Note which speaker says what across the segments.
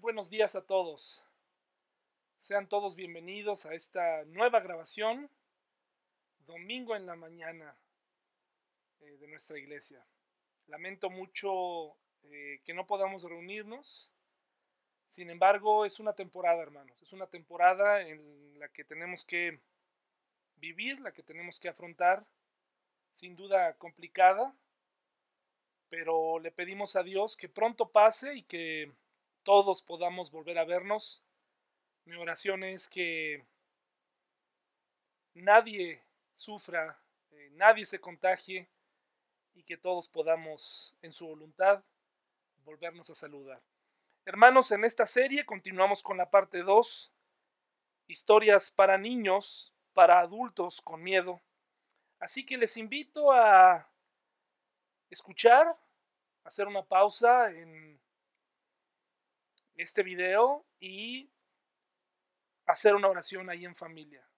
Speaker 1: Buenos días a todos. Sean todos bienvenidos a esta nueva grabación, domingo en la mañana eh, de nuestra iglesia. Lamento mucho eh, que no podamos reunirnos. Sin embargo, es una temporada, hermanos. Es una temporada en la que tenemos que vivir, la que tenemos que afrontar. Sin duda complicada, pero le pedimos a Dios que pronto pase y que todos podamos volver a vernos. Mi oración es que nadie sufra, eh, nadie se contagie y que todos podamos en su voluntad volvernos a saludar. Hermanos, en esta serie continuamos con la parte 2, historias para niños, para adultos con miedo. Así que les invito a escuchar, hacer una pausa en este video y hacer una oración ahí en familia.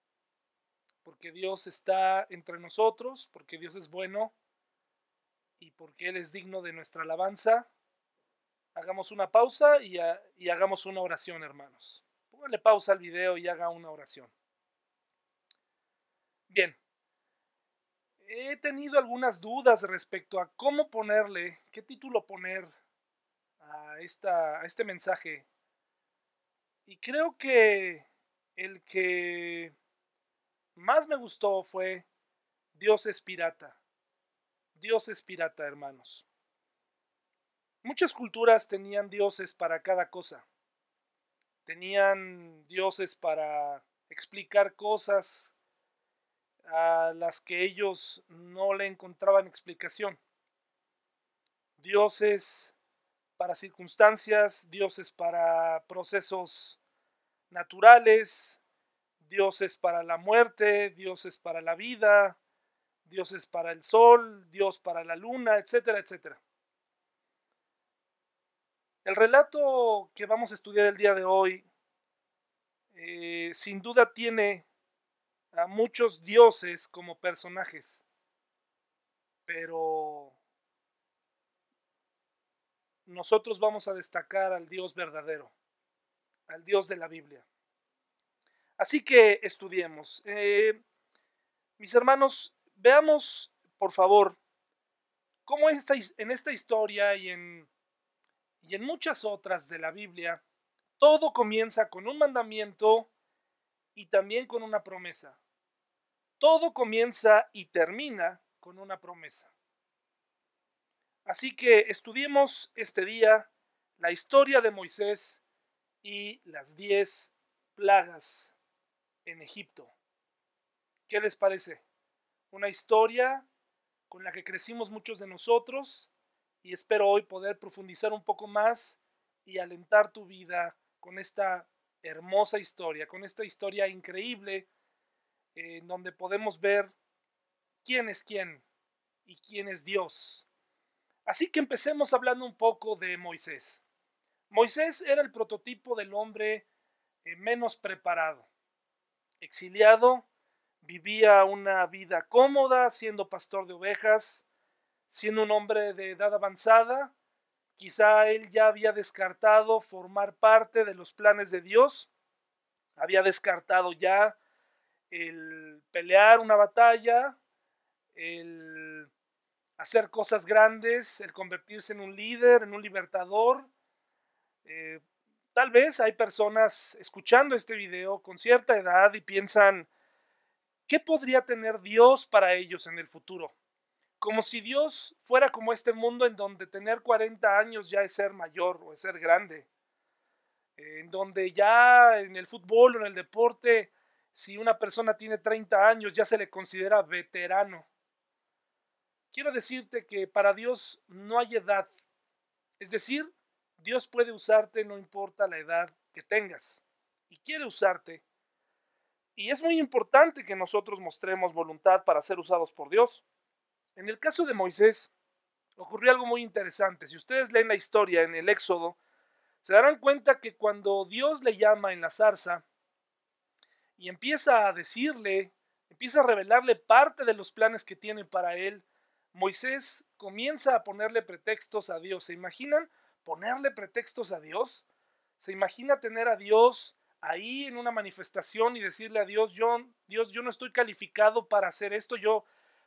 Speaker 1: Porque Dios está entre nosotros, porque Dios es bueno y porque Él es digno de nuestra alabanza. Hagamos una pausa y, y hagamos una oración, hermanos. Póngale pausa al video y haga una oración. Bien, he tenido algunas dudas respecto a cómo ponerle, qué título poner a, esta, a este mensaje. Y creo que el que más me gustó fue Dios es pirata. Dios es pirata, hermanos. Muchas culturas tenían dioses para cada cosa. Tenían dioses para explicar cosas a las que ellos no le encontraban explicación. Dioses para circunstancias, dioses para procesos naturales, dioses para la muerte, dioses para la vida, dioses para el sol, dios para la luna, etcétera, etcétera. El relato que vamos a estudiar el día de hoy eh, sin duda tiene a muchos dioses como personajes, pero nosotros vamos a destacar al Dios verdadero, al Dios de la Biblia. Así que estudiemos. Eh, mis hermanos, veamos, por favor, cómo en esta historia y en, y en muchas otras de la Biblia, todo comienza con un mandamiento y también con una promesa. Todo comienza y termina con una promesa. Así que estudiemos este día la historia de Moisés y las diez plagas en Egipto. ¿Qué les parece? Una historia con la que crecimos muchos de nosotros y espero hoy poder profundizar un poco más y alentar tu vida con esta hermosa historia, con esta historia increíble en donde podemos ver quién es quién y quién es Dios. Así que empecemos hablando un poco de Moisés. Moisés era el prototipo del hombre eh, menos preparado. Exiliado, vivía una vida cómoda siendo pastor de ovejas, siendo un hombre de edad avanzada, quizá él ya había descartado formar parte de los planes de Dios, había descartado ya el pelear una batalla, el hacer cosas grandes, el convertirse en un líder, en un libertador. Eh, tal vez hay personas escuchando este video con cierta edad y piensan, ¿qué podría tener Dios para ellos en el futuro? Como si Dios fuera como este mundo en donde tener 40 años ya es ser mayor o es ser grande. En donde ya en el fútbol o en el deporte si una persona tiene 30 años ya se le considera veterano. Quiero decirte que para Dios no hay edad. Es decir, Dios puede usarte no importa la edad que tengas. Y quiere usarte. Y es muy importante que nosotros mostremos voluntad para ser usados por Dios. En el caso de Moisés, ocurrió algo muy interesante. Si ustedes leen la historia en el Éxodo, se darán cuenta que cuando Dios le llama en la zarza, y empieza a decirle, empieza a revelarle parte de los planes que tiene para él, Moisés comienza a ponerle pretextos a Dios. ¿Se imaginan ponerle pretextos a Dios? ¿Se imagina tener a Dios ahí en una manifestación y decirle a Dios, yo, Dios, yo no estoy calificado para hacer esto, yo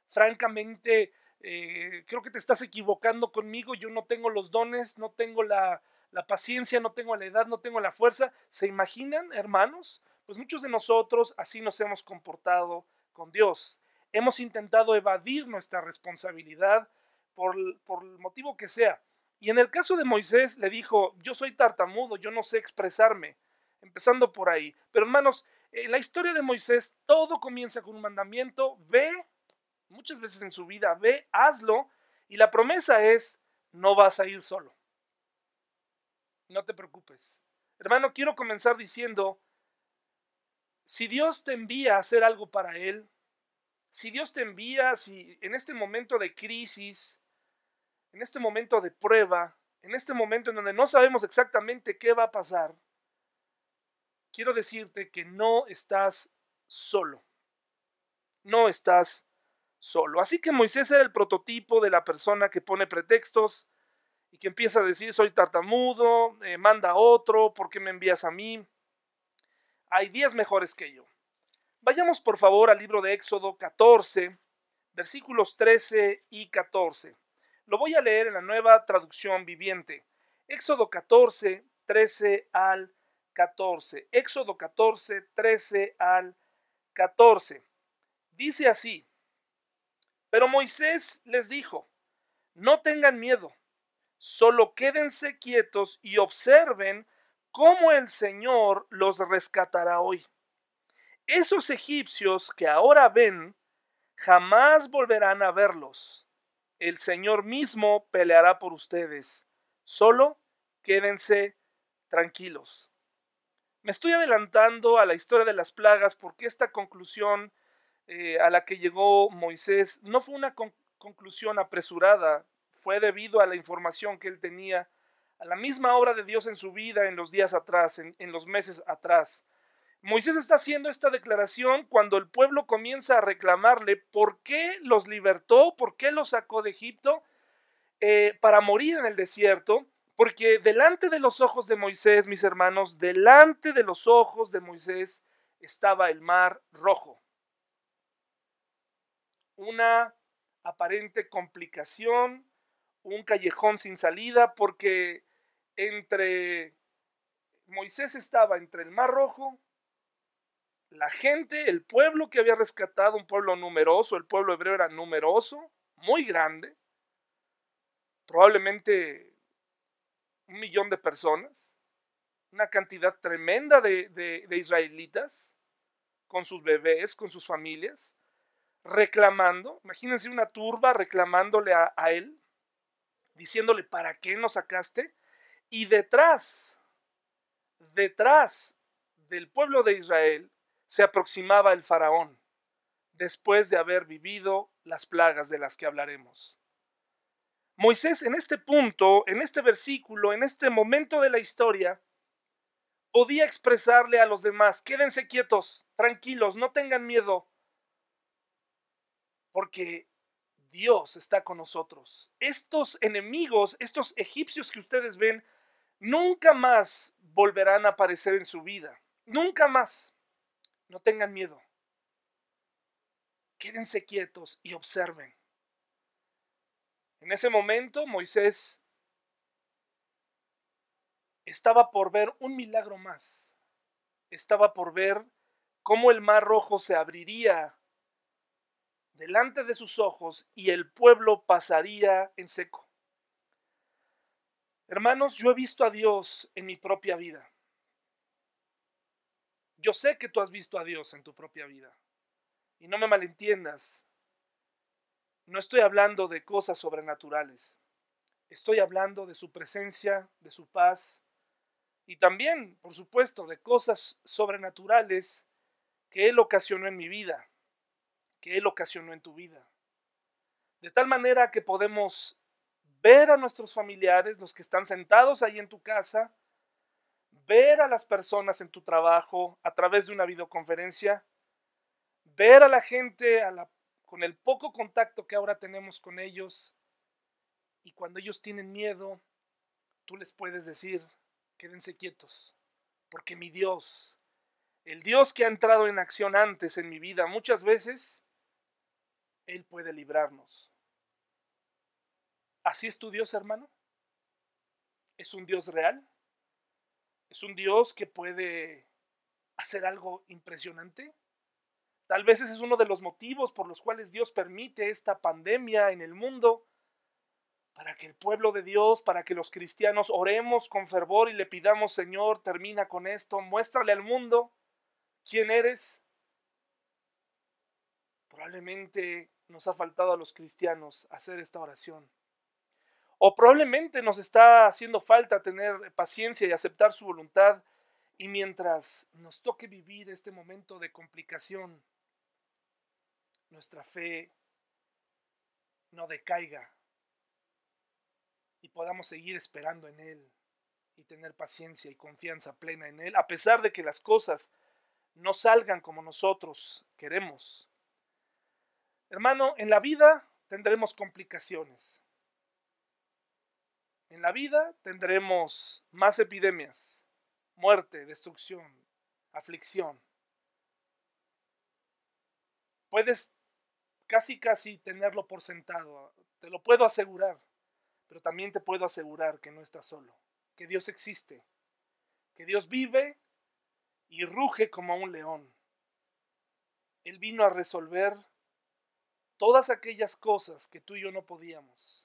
Speaker 1: francamente eh, creo que te estás equivocando conmigo, yo no tengo los dones, no tengo la, la paciencia, no tengo la edad, no tengo la fuerza. ¿Se imaginan, hermanos? Pues muchos de nosotros así nos hemos comportado con Dios. Hemos intentado evadir nuestra responsabilidad por, por el motivo que sea. Y en el caso de Moisés le dijo, yo soy tartamudo, yo no sé expresarme, empezando por ahí. Pero hermanos, en la historia de Moisés todo comienza con un mandamiento, ve, muchas veces en su vida, ve, hazlo, y la promesa es, no vas a ir solo. No te preocupes. Hermano, quiero comenzar diciendo, si Dios te envía a hacer algo para Él, si Dios te envía, si en este momento de crisis, en este momento de prueba, en este momento en donde no sabemos exactamente qué va a pasar, quiero decirte que no estás solo. No estás solo. Así que Moisés era el prototipo de la persona que pone pretextos y que empieza a decir soy tartamudo, eh, manda a otro, ¿por qué me envías a mí? Hay días mejores que yo. Vayamos por favor al libro de Éxodo 14, versículos 13 y 14. Lo voy a leer en la nueva traducción viviente. Éxodo 14, 13 al 14. Éxodo 14, 13 al 14. Dice así, pero Moisés les dijo, no tengan miedo, solo quédense quietos y observen cómo el Señor los rescatará hoy. Esos egipcios que ahora ven, jamás volverán a verlos. El Señor mismo peleará por ustedes. Solo quédense tranquilos. Me estoy adelantando a la historia de las plagas porque esta conclusión eh, a la que llegó Moisés no fue una conclusión apresurada, fue debido a la información que él tenía, a la misma obra de Dios en su vida en los días atrás, en los meses atrás. Moisés está haciendo esta declaración cuando el pueblo comienza a reclamarle por qué los libertó, por qué los sacó de Egipto eh, para morir en el desierto, porque delante de los ojos de Moisés, mis hermanos, delante de los ojos de Moisés estaba el mar rojo. Una aparente complicación, un callejón sin salida, porque entre Moisés estaba entre el mar rojo la gente, el pueblo que había rescatado, un pueblo numeroso, el pueblo hebreo era numeroso, muy grande, probablemente un millón de personas, una cantidad tremenda de, israelitas, con sus bebés, con sus familias, reclamando, imagínense una turba reclamándole a, a él, diciéndole, ¿para qué nos sacaste? Y detrás, detrás del pueblo de Israel se aproximaba el faraón, después de haber vivido las plagas de las que hablaremos. Moisés en este punto, en este versículo, en este momento de la historia, podía expresarle a los demás, quédense quietos, tranquilos, no tengan miedo, porque Dios está con nosotros. Estos enemigos, estos egipcios que ustedes ven, nunca más volverán a aparecer en su vida, nunca más. No tengan miedo. Quédense quietos y observen. En ese momento Moisés estaba por ver un milagro más. Estaba por ver cómo el mar rojo se abriría delante de sus ojos y el pueblo pasaría en seco. Hermanos, yo he visto a Dios en mi propia vida. Yo sé que tú has visto a Dios en tu propia vida. Y no me malentiendas. No estoy hablando de cosas sobrenaturales. Estoy hablando de su presencia, de su paz y también, por supuesto, de cosas sobrenaturales que Él ocasionó en mi vida, que Él ocasionó en tu vida. De tal manera que podemos ver a nuestros familiares, los que están sentados ahí en tu casa, ver a las personas en tu trabajo a través de una videoconferencia, ver a la gente con el poco contacto que ahora tenemos con ellos y cuando ellos tienen miedo, tú les puedes decir, quédense quietos, porque mi Dios, el Dios que ha entrado en acción antes en mi vida, muchas veces, Él puede librarnos. ¿Así es tu Dios, hermano? ¿Es un Dios real? ¿Es un Dios que puede hacer algo impresionante? Tal vez ese es uno de los motivos por los cuales Dios permite esta pandemia en el mundo, para que el pueblo de Dios, para que los cristianos oremos con fervor y le pidamos, Señor, termina con esto, muéstrale al mundo quién eres. Probablemente nos ha faltado a los cristianos hacer esta oración. O probablemente nos está haciendo falta tener paciencia y aceptar su voluntad. Y mientras nos toque vivir este momento de complicación, nuestra fe no decaiga y podamos seguir esperando en Él y tener paciencia y confianza plena en Él, a pesar de que las cosas no salgan como nosotros queremos. Hermano, en la vida tendremos complicaciones. En la vida tendremos más epidemias, muerte, destrucción, aflicción. Puedes casi casi tenerlo por sentado, te lo puedo asegurar, pero también te puedo asegurar que no estás solo, que Dios existe, que Dios vive y ruge como un león. Él vino a resolver todas aquellas cosas que tú y yo no podíamos.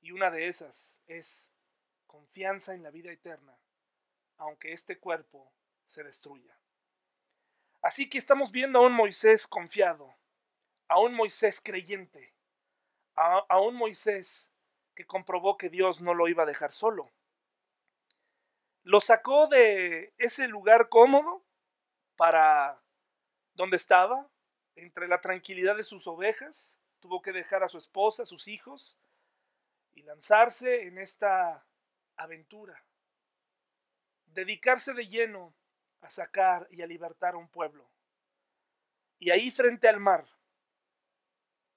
Speaker 1: Y una de esas es confianza en la vida eterna, aunque este cuerpo se destruya. Así que estamos viendo a un Moisés confiado, a un Moisés creyente, a, un Moisés que comprobó que Dios no lo iba a dejar solo. Lo sacó de ese lugar cómodo para donde estaba, entre la tranquilidad de sus ovejas, tuvo que dejar a su esposa, a sus hijos, y lanzarse en esta aventura. Dedicarse de lleno a sacar y a libertar a un pueblo. Y ahí frente al mar,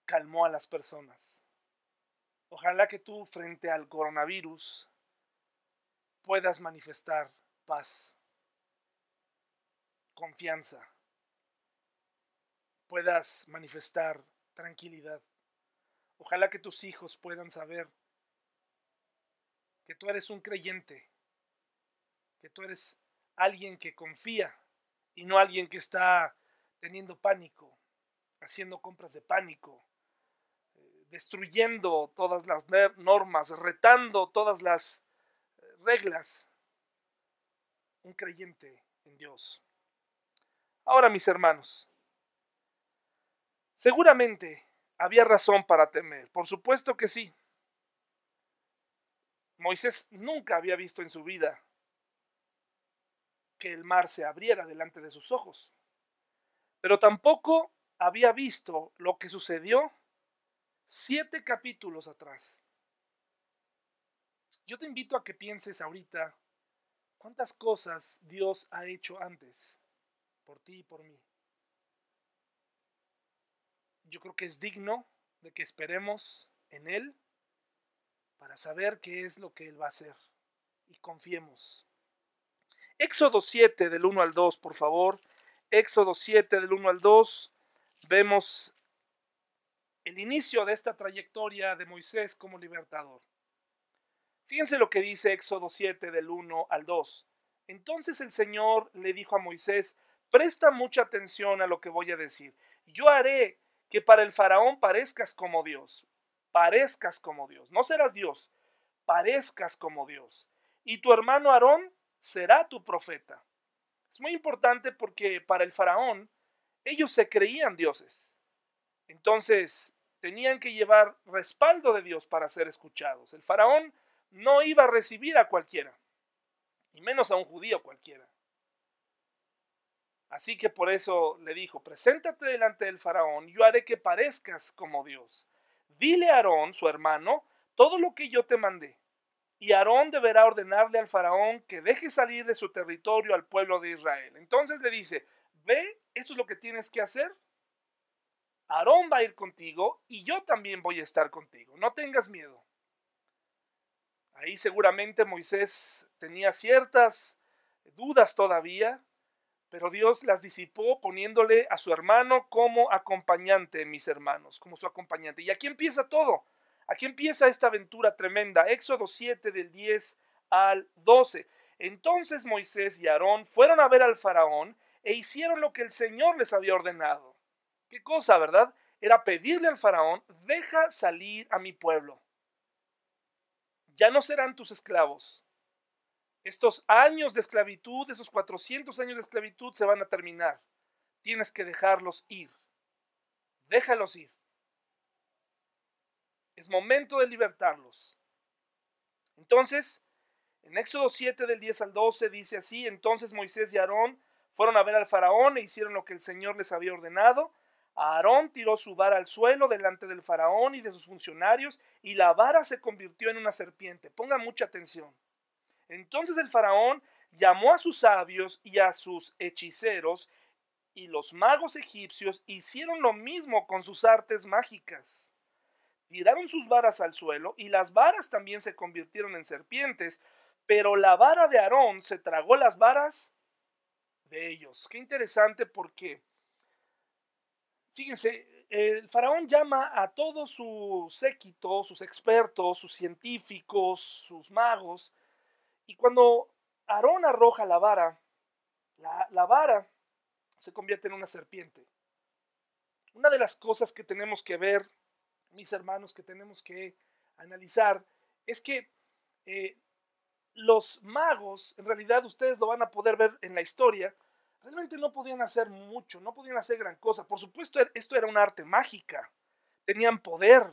Speaker 1: calmó a las personas. Ojalá que tú frente al coronavirus puedas manifestar paz, confianza, puedas manifestar tranquilidad. Ojalá que tus hijos puedan saber que tú eres un creyente, que tú eres alguien que confía y no alguien que está teniendo pánico, haciendo compras de pánico, eh, destruyendo todas las normas, retando todas las eh, reglas. Un creyente en Dios. Ahora, mis hermanos, seguramente había razón para temer, por supuesto que sí. Moisés nunca había visto en su vida que el mar se abriera delante de sus ojos, pero tampoco había visto lo que sucedió siete capítulos atrás. Yo te invito a que pienses ahorita cuántas cosas Dios ha hecho antes, por ti y por mí. Yo creo que es digno de que esperemos en Él para saber qué es lo que Él va a hacer y confiemos. Éxodo 7 del 1 al 2, por favor. Éxodo 7 del 1 al 2. Vemos el inicio de esta trayectoria de Moisés como libertador. Fíjense lo que dice Éxodo 7 del 1 al 2. Entonces el Señor le dijo a Moisés, presta mucha atención a lo que voy a decir. Yo haré que para el faraón parezcas como Dios, parezcas como Dios. No serás Dios, parezcas como Dios. Y tu hermano Aarón será tu profeta. Es muy importante porque para el faraón ellos se creían dioses. Entonces tenían que llevar respaldo de Dios para ser escuchados. El faraón no iba a recibir a cualquiera, y menos a un judío cualquiera. Así que por eso le dijo, preséntate delante del faraón, yo haré que parezcas como Dios. Dile a Aarón, su hermano, todo lo que yo te mandé. Y Aarón deberá ordenarle al faraón que deje salir de su territorio al pueblo de Israel. Entonces le dice, ve, esto es lo que tienes que hacer. Aarón va a ir contigo y yo también voy a estar contigo. No tengas miedo. Ahí seguramente Moisés tenía ciertas dudas todavía, pero Dios las disipó poniéndole a su hermano como acompañante, mis hermanos, como su acompañante. Y aquí empieza todo. Aquí empieza esta aventura tremenda. Éxodo 7 del 10 al 12. Entonces Moisés y Aarón fueron a ver al faraón e hicieron lo que el Señor les había ordenado. ¿Qué cosa, verdad? Era pedirle al faraón, deja salir a mi pueblo. Ya no serán tus esclavos. Estos años de esclavitud, esos 400 años de esclavitud se van a terminar. Tienes que dejarlos ir. Déjalos ir. Es momento de libertarlos. Entonces, en Éxodo 7 del 10 al 12 dice así, entonces Moisés y Aarón fueron a ver al faraón e hicieron lo que el Señor les había ordenado. Aarón tiró su vara al suelo delante del faraón y de sus funcionarios y la vara se convirtió en una serpiente. Ponga mucha atención. Entonces el faraón llamó a sus sabios y a sus hechiceros y los magos egipcios hicieron lo mismo con sus artes mágicas. Tiraron sus varas al suelo y las varas también se convirtieron en serpientes, pero la vara de Aarón se tragó las varas de ellos. Qué interesante porque, fíjense, el faraón llama a todo su séquito, sus expertos, sus científicos, sus magos, y cuando Aarón arroja la vara, la, vara se convierte en una serpiente. Una de las cosas que tenemos que ver, mis hermanos, que tenemos que analizar, es que eh, los magos, en realidad ustedes lo van a poder ver en la historia, realmente no podían hacer mucho, no podían hacer gran cosa. Por supuesto, er, esto era un arte mágica, tenían poder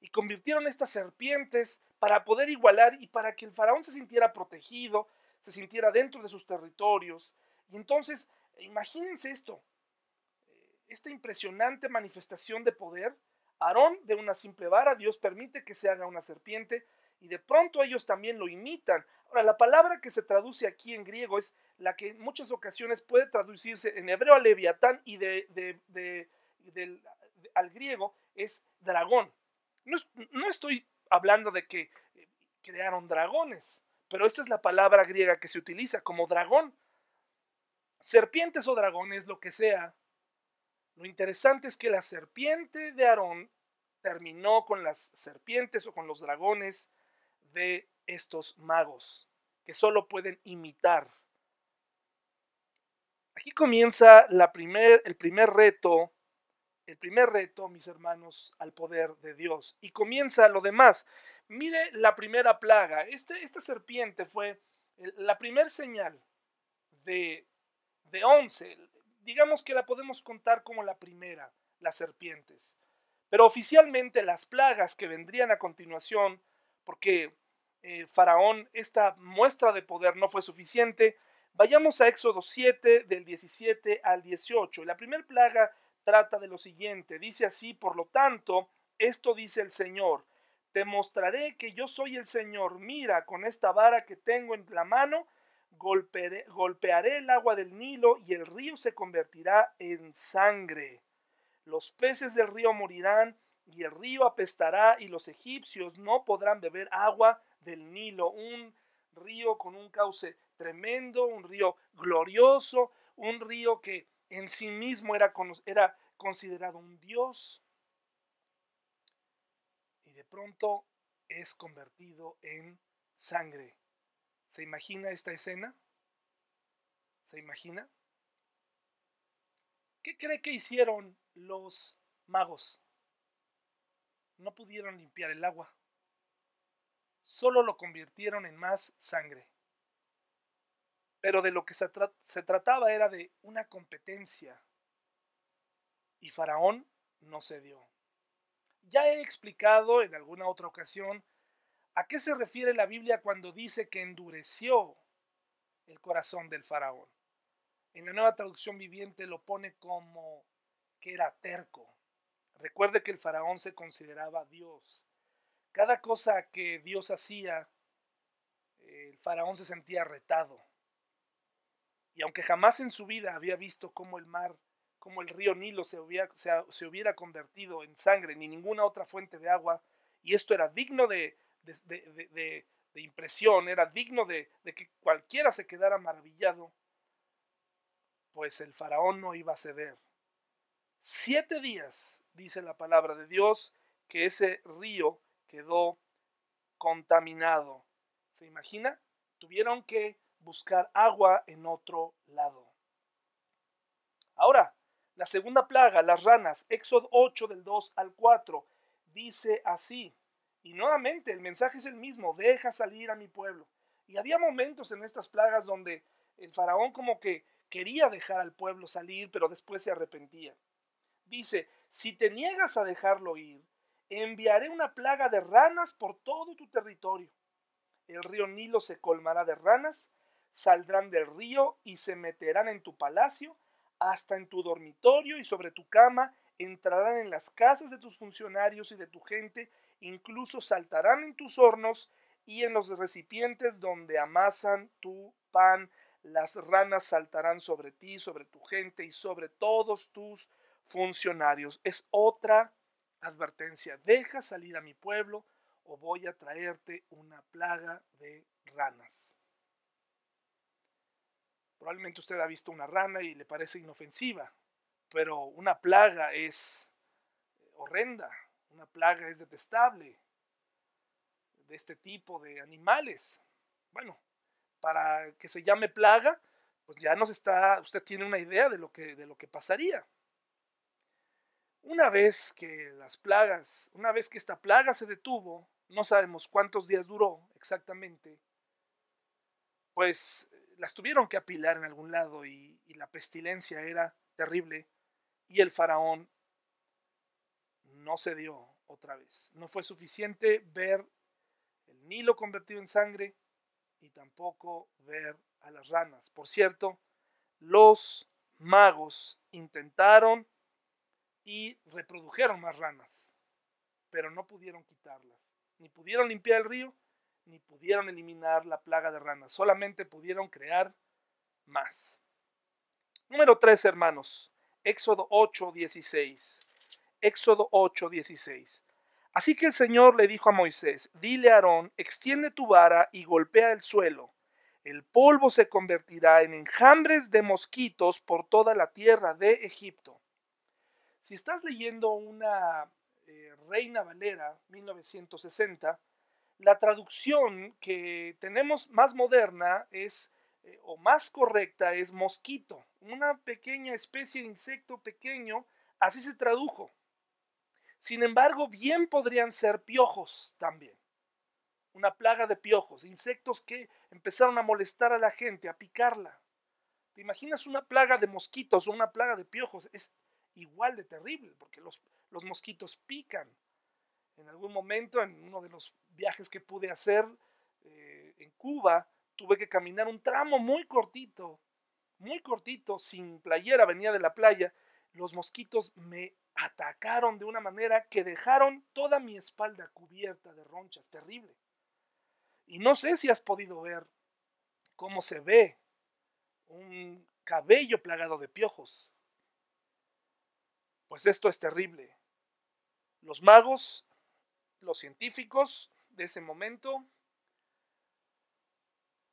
Speaker 1: y convirtieron estas serpientes para poder igualar y para que el faraón se sintiera protegido, se sintiera dentro de sus territorios. Y entonces, imagínense esto, eh, esta impresionante manifestación de poder. Aarón de una simple vara, Dios permite que se haga una serpiente, y de pronto ellos también lo imitan. Ahora, la palabra que se traduce aquí en griego es la que en muchas ocasiones puede traducirse en hebreo a leviatán y de, al griego es dragón. No, no, estoy hablando de que eh, crearon dragones, pero esta es la palabra griega que se utiliza como dragón. Serpientes o dragones, lo que sea. Lo interesante es que la serpiente de Aarón terminó con las serpientes o con los dragones de estos magos, que solo pueden imitar. Aquí comienza el primer reto, el primer reto, mis hermanos, al poder de Dios. Y comienza lo demás. Mire la primera plaga. Este, esta serpiente fue la primera señal de, de once. Digamos que la podemos contar como la primera, las serpientes. Pero oficialmente las plagas que vendrían a continuación, porque eh, Faraón, esta muestra de poder no fue suficiente. Vayamos a Éxodo 7 del 17 al 18. La primera plaga trata de lo siguiente. Dice así, por lo tanto, esto dice el Señor. Te mostraré que yo soy el Señor. Mira, con esta vara que tengo en la mano, golpearé, el agua del Nilo y el río se convertirá en sangre. Los peces del río morirán y el río apestará y los egipcios no podrán beber agua del Nilo, un río con un cauce tremendo, un río glorioso, un río que en sí mismo era, era considerado un dios. Y de pronto es convertido en sangre. ¿Se imagina esta escena? ¿Se imagina? ¿Qué cree que hicieron los magos? No pudieron limpiar el agua solo lo convirtieron en más sangre. Pero de lo que se, trataba era de una competencia. Y Faraón no cedió. Ya he explicado en alguna otra ocasión a qué se refiere la Biblia cuando dice que endureció el corazón del faraón. En la nueva traducción viviente lo pone como que era terco. Recuerde que el faraón se consideraba Dios cada cosa que Dios hacía, el faraón se sentía retado. Y aunque jamás en su vida había visto cómo el mar, cómo el río Nilo se hubiera, se, hubiera convertido en sangre, ni ninguna otra fuente de agua, y esto era digno de, de, impresión, era digno de, de que cualquiera se quedara maravillado, pues el faraón no iba a ceder. Siete días, dice la palabra de Dios, que ese río quedó contaminado. ¿Se imagina? Tuvieron que buscar agua en otro lado. Ahora, la segunda plaga, las ranas, Éxodo 8 del 2 al 4, dice así. Y nuevamente el mensaje es el mismo, deja salir a mi pueblo. Y había momentos en estas plagas donde el faraón como que quería dejar al pueblo salir, pero después se arrepentía. Dice, si te niegas a dejarlo ir, enviaré una plaga de ranas por todo tu territorio. El río Nilo se colmará de ranas, saldrán del río y se meterán en tu palacio, hasta en tu dormitorio y sobre tu cama, entrarán en las casas de tus funcionarios y de tu gente, incluso saltarán en tus hornos y en los recipientes donde amasan tu pan. Las ranas saltarán sobre ti, sobre tu gente y sobre todos tus funcionarios. Es otra advertencia. Deja salir a mi pueblo o voy a traerte una plaga de ranas. Probablemente usted ha visto una rana y le parece inofensiva, pero una plaga es horrenda, una plaga es detestable de este tipo de animales. Bueno, para que se llame plaga, pues ya nos está, usted tiene una idea de lo que, de lo que pasaría. Una vez que las plagas, una vez que esta plaga se detuvo, no sabemos cuántos días duró exactamente, pues las tuvieron que apilar en algún lado y, la pestilencia era terrible y el faraón no se dio otra vez. No fue suficiente ver el Nilo convertido en sangre y tampoco ver a las ranas. Por cierto, los magos intentaron y reprodujeron más ranas, pero no pudieron quitarlas, ni pudieron limpiar el río, ni pudieron eliminar la plaga de ranas, solamente pudieron crear más. Número 3, hermanos, Éxodo 8, 16. Éxodo 8, 16. Así que el Señor le dijo a Moisés, dile a Aarón, extiende tu vara y golpea el suelo. El polvo se convertirá en enjambres de mosquitos por toda la tierra de Egipto. Si estás leyendo una eh, Reina Valera 1960, la traducción que tenemos más moderna es, eh, o más correcta, es mosquito, una pequeña especie de insecto pequeño, así se tradujo. Sin embargo, bien podrían ser piojos también. Una plaga de piojos, insectos que empezaron a molestar a la gente, a picarla. ¿Te imaginas una plaga de mosquitos o una plaga de piojos? Es igual de terrible, porque los, los mosquitos pican. En algún momento, en uno de los viajes que pude hacer eh, en Cuba, tuve que caminar un tramo muy cortito, muy cortito, sin playera, venía de la playa. Los mosquitos me atacaron de una manera que dejaron toda mi espalda cubierta de ronchas, terrible. Y no sé si has podido ver cómo se ve un cabello plagado de piojos. Pues esto es terrible. Los magos, los científicos de ese momento,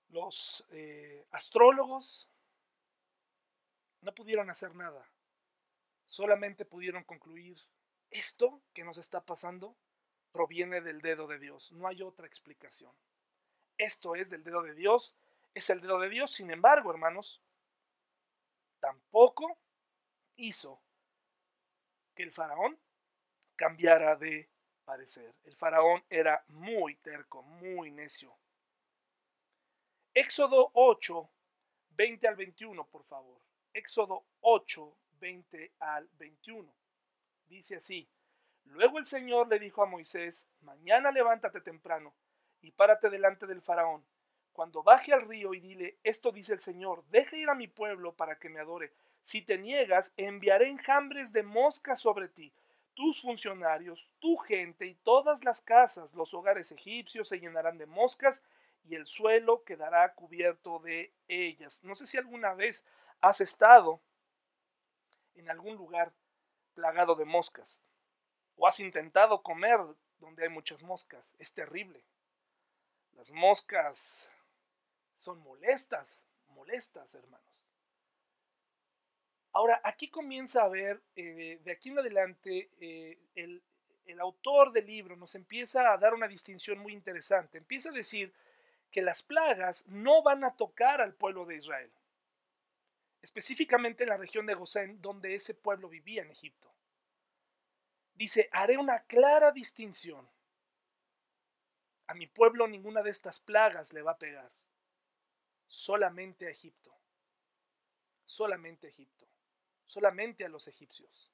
Speaker 1: los eh, astrólogos, no pudieron hacer nada. Solamente pudieron concluir, esto que nos está pasando proviene del dedo de Dios. No hay otra explicación. Esto es del dedo de Dios, es el dedo de Dios. Sin embargo, hermanos, tampoco hizo que el faraón cambiara de parecer. El faraón era muy terco, muy necio. Éxodo 8, 20 al 21, por favor. Éxodo 8, 20 al 21. Dice así. Luego el Señor le dijo a Moisés, mañana levántate temprano y párate delante del faraón. Cuando baje al río y dile, esto dice el Señor, deja ir a mi pueblo para que me adore si te niegas, enviaré enjambres de moscas sobre ti. Tus funcionarios, tu gente y todas las casas, los hogares egipcios se llenarán de moscas y el suelo quedará cubierto de ellas. No sé si alguna vez has estado en algún lugar plagado de moscas o has intentado comer donde hay muchas moscas. Es terrible. Las moscas son molestas, molestas, hermanos. Ahora, aquí comienza a ver, eh, de aquí en adelante, eh, el, el autor del libro nos empieza a dar una distinción muy interesante. Empieza a decir que las plagas no van a tocar al pueblo de Israel, específicamente en la región de Gosén, donde ese pueblo vivía en Egipto. Dice, haré una clara distinción. A mi pueblo ninguna de estas plagas le va a pegar, solamente a Egipto, solamente a Egipto, solamente a los egipcios.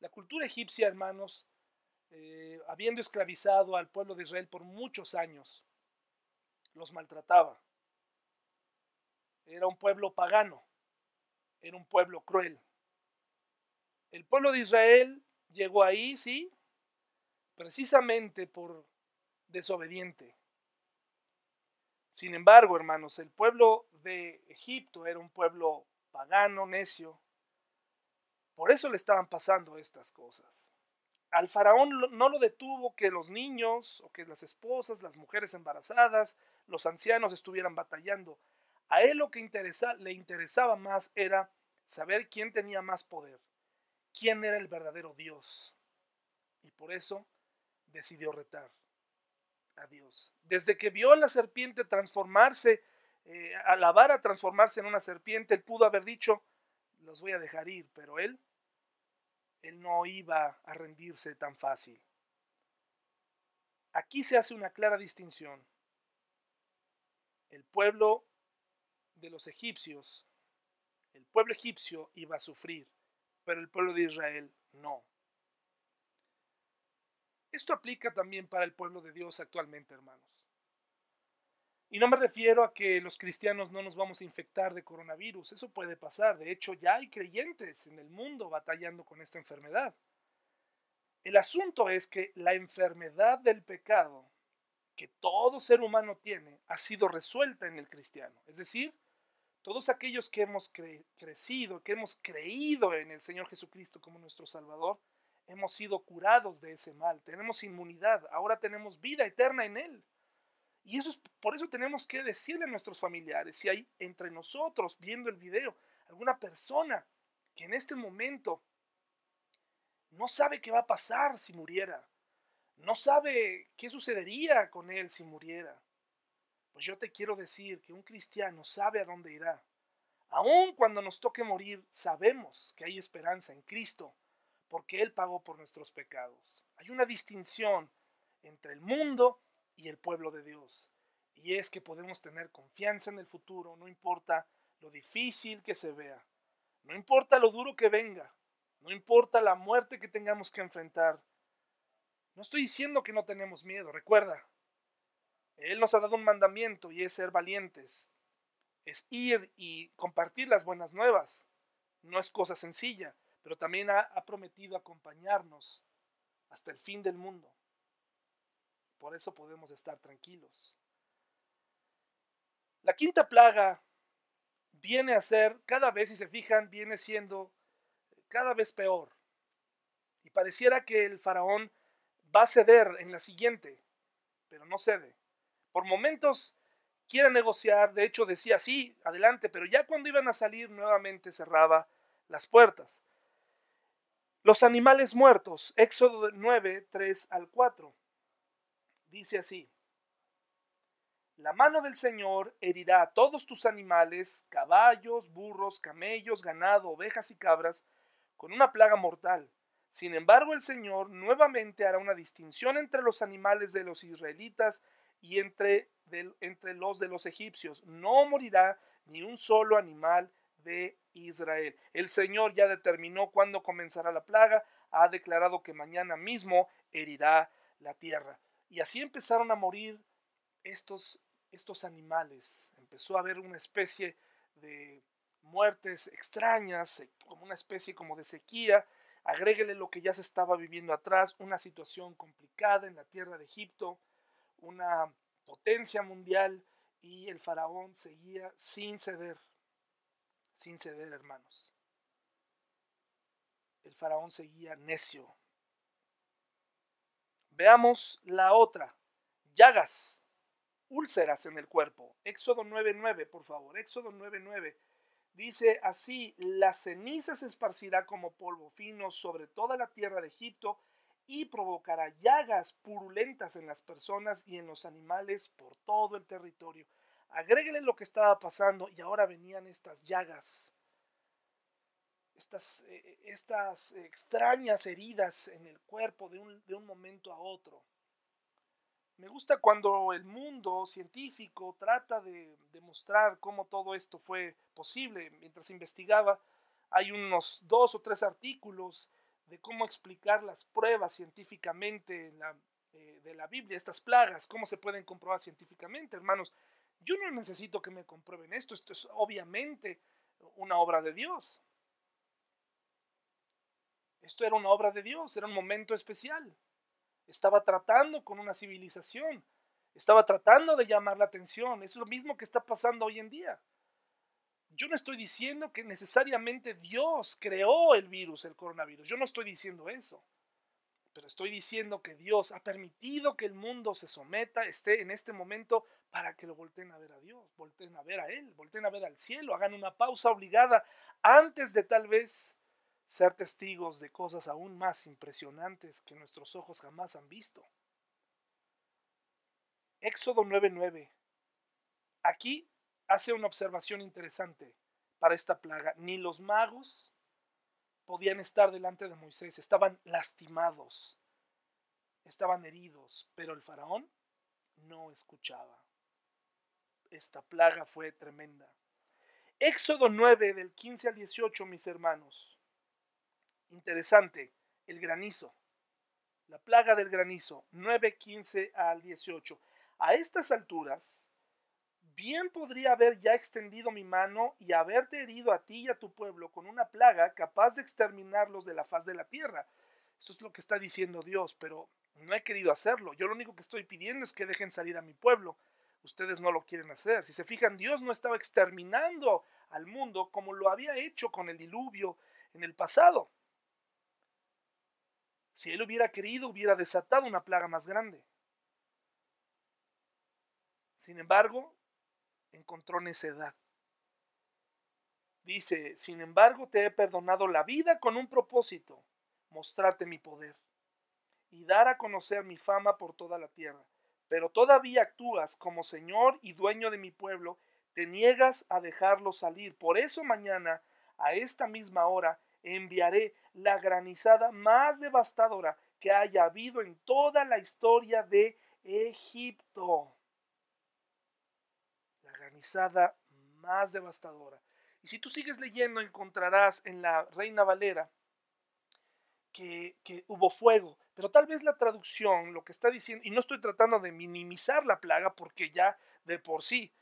Speaker 1: La cultura egipcia, hermanos, eh, habiendo esclavizado al pueblo de Israel por muchos años, los maltrataba. Era un pueblo pagano, era un pueblo cruel. El pueblo de Israel llegó ahí, sí, precisamente por desobediente. Sin embargo, hermanos, el pueblo de Egipto era un pueblo pagano, necio, por eso le estaban pasando estas cosas. Al faraón no lo detuvo que los niños o que las esposas, las mujeres embarazadas, los ancianos estuvieran batallando. A él lo que le interesaba más era saber quién tenía más poder, quién era el verdadero Dios. Y por eso decidió retar a Dios. Desde que vio a la serpiente transformarse, eh, a transformarse en una serpiente, él pudo haber dicho, los voy a dejar ir, pero él él no iba a rendirse tan fácil. Aquí se hace una clara distinción. El pueblo de los egipcios, el pueblo egipcio iba a sufrir, pero el pueblo de Israel no. Esto aplica también para el pueblo de Dios actualmente, hermanos. Y no me refiero a que los cristianos no nos vamos a infectar de coronavirus, eso puede pasar, de hecho ya hay creyentes en el mundo batallando con esta enfermedad. El asunto es que la enfermedad del pecado que todo ser humano tiene ha sido resuelta en el cristiano, es decir, todos aquellos que hemos crecido, que hemos creído en el Señor Jesucristo como nuestro Salvador, hemos sido curados de ese mal, tenemos inmunidad, ahora tenemos vida eterna en Él. Y eso es, por eso tenemos que decirle a nuestros familiares, si hay entre nosotros viendo el video alguna persona que en este momento no sabe qué va a pasar si muriera, no sabe qué sucedería con él si muriera, pues yo te quiero decir que un cristiano sabe a dónde irá. Aun cuando nos toque morir, sabemos que hay esperanza en Cristo, porque Él pagó por nuestros pecados. Hay una distinción entre el mundo y el pueblo de Dios. Y es que podemos tener confianza en el futuro, no importa lo difícil que se vea, no importa lo duro que venga, no importa la muerte que tengamos que enfrentar. No estoy diciendo que no tenemos miedo, recuerda, Él nos ha dado un mandamiento y es ser valientes, es ir y compartir las buenas nuevas. No es cosa sencilla, pero también ha, ha prometido acompañarnos hasta el fin del mundo. Por eso podemos estar tranquilos. La quinta plaga viene a ser, cada vez si se fijan, viene siendo cada vez peor. Y pareciera que el faraón va a ceder en la siguiente, pero no cede. Por momentos quiere negociar, de hecho decía sí, adelante, pero ya cuando iban a salir nuevamente cerraba las puertas. Los animales muertos, Éxodo 9, 3 al 4 dice así, la mano del Señor herirá a todos tus animales, caballos, burros, camellos, ganado, ovejas y cabras, con una plaga mortal. Sin embargo, el Señor nuevamente hará una distinción entre los animales de los israelitas y entre, entre los de los egipcios. No morirá ni un solo animal de Israel. El Señor ya determinó cuándo comenzará la plaga, ha declarado que mañana mismo herirá la tierra. Y así empezaron a morir estos, estos animales. Empezó a haber una especie de muertes extrañas, como una especie como de sequía. Agréguele lo que ya se estaba viviendo atrás, una situación complicada en la tierra de Egipto, una potencia mundial y el faraón seguía sin ceder, sin ceder hermanos. El faraón seguía necio, Veamos la otra, llagas. úlceras en el cuerpo. Éxodo 9.9, por favor. Éxodo 9.9. Dice así, la ceniza se esparcirá como polvo fino sobre toda la tierra de Egipto y provocará llagas purulentas en las personas y en los animales por todo el territorio. Agréguele lo que estaba pasando y ahora venían estas llagas, estas, eh, estas extrañas heridas en el cuerpo de un, de un momento a otro. Me gusta cuando el mundo científico trata de demostrar cómo todo esto fue posible. Mientras investigaba, hay unos dos o tres artículos de cómo explicar las pruebas científicamente eh, de la Biblia, estas plagas, cómo se pueden comprobar científicamente. Hermanos, yo no necesito que me comprueben esto, esto es obviamente una obra de Dios. Esto era una obra de Dios, era un momento especial estaba tratando con una civilización, estaba tratando de llamar la atención. Es lo mismo que está pasando hoy en día. Yo no estoy diciendo que necesariamente Dios creó el virus, el coronavirus. Yo no estoy diciendo eso. Pero estoy diciendo que Dios ha permitido que el mundo se someta, esté en este momento para que lo volteen a ver a Dios, volteen a ver a Él, volteen a ver al cielo, hagan una pausa obligada antes de tal vez ser testigos de cosas aún más impresionantes que nuestros ojos jamás han visto. Éxodo 9:9. Aquí hace una observación interesante para esta plaga. Ni los magos podían estar delante de Moisés, estaban lastimados, estaban heridos, pero el faraón no escuchaba. Esta plaga fue tremenda. Éxodo 9 del 15 al 18, mis hermanos. Interesante, el granizo. La plaga del granizo, 9, 15 al 18. A estas alturas, bien podría haber ya extendido mi mano y haberte herido a ti y a tu pueblo con una plaga capaz de exterminarlos de la faz de la tierra. Eso es lo que está diciendo Dios, pero no he querido hacerlo. Yo lo único que estoy pidiendo es que dejen salir a mi pueblo. Ustedes no lo quieren hacer. Si se fijan, Dios no estaba exterminando al mundo como lo había hecho con el diluvio en el pasado. Si él hubiera querido, hubiera desatado una plaga más grande. Sin embargo, encontró necedad. Dice, sin embargo, te he perdonado la vida con un propósito, mostrarte mi poder y dar a conocer mi fama por toda la tierra. Pero todavía actúas como Señor y dueño de mi pueblo, te niegas a dejarlo salir. Por eso mañana, a esta misma hora, enviaré la granizada más devastadora que haya habido en toda la historia de Egipto. La granizada más devastadora. Y si tú sigues leyendo, encontrarás en la Reina Valera que, que, hubo fuego. Pero tal vez la traducción, lo que está diciendo, y no estoy tratando de minimizar la plaga, porque ya de por sí,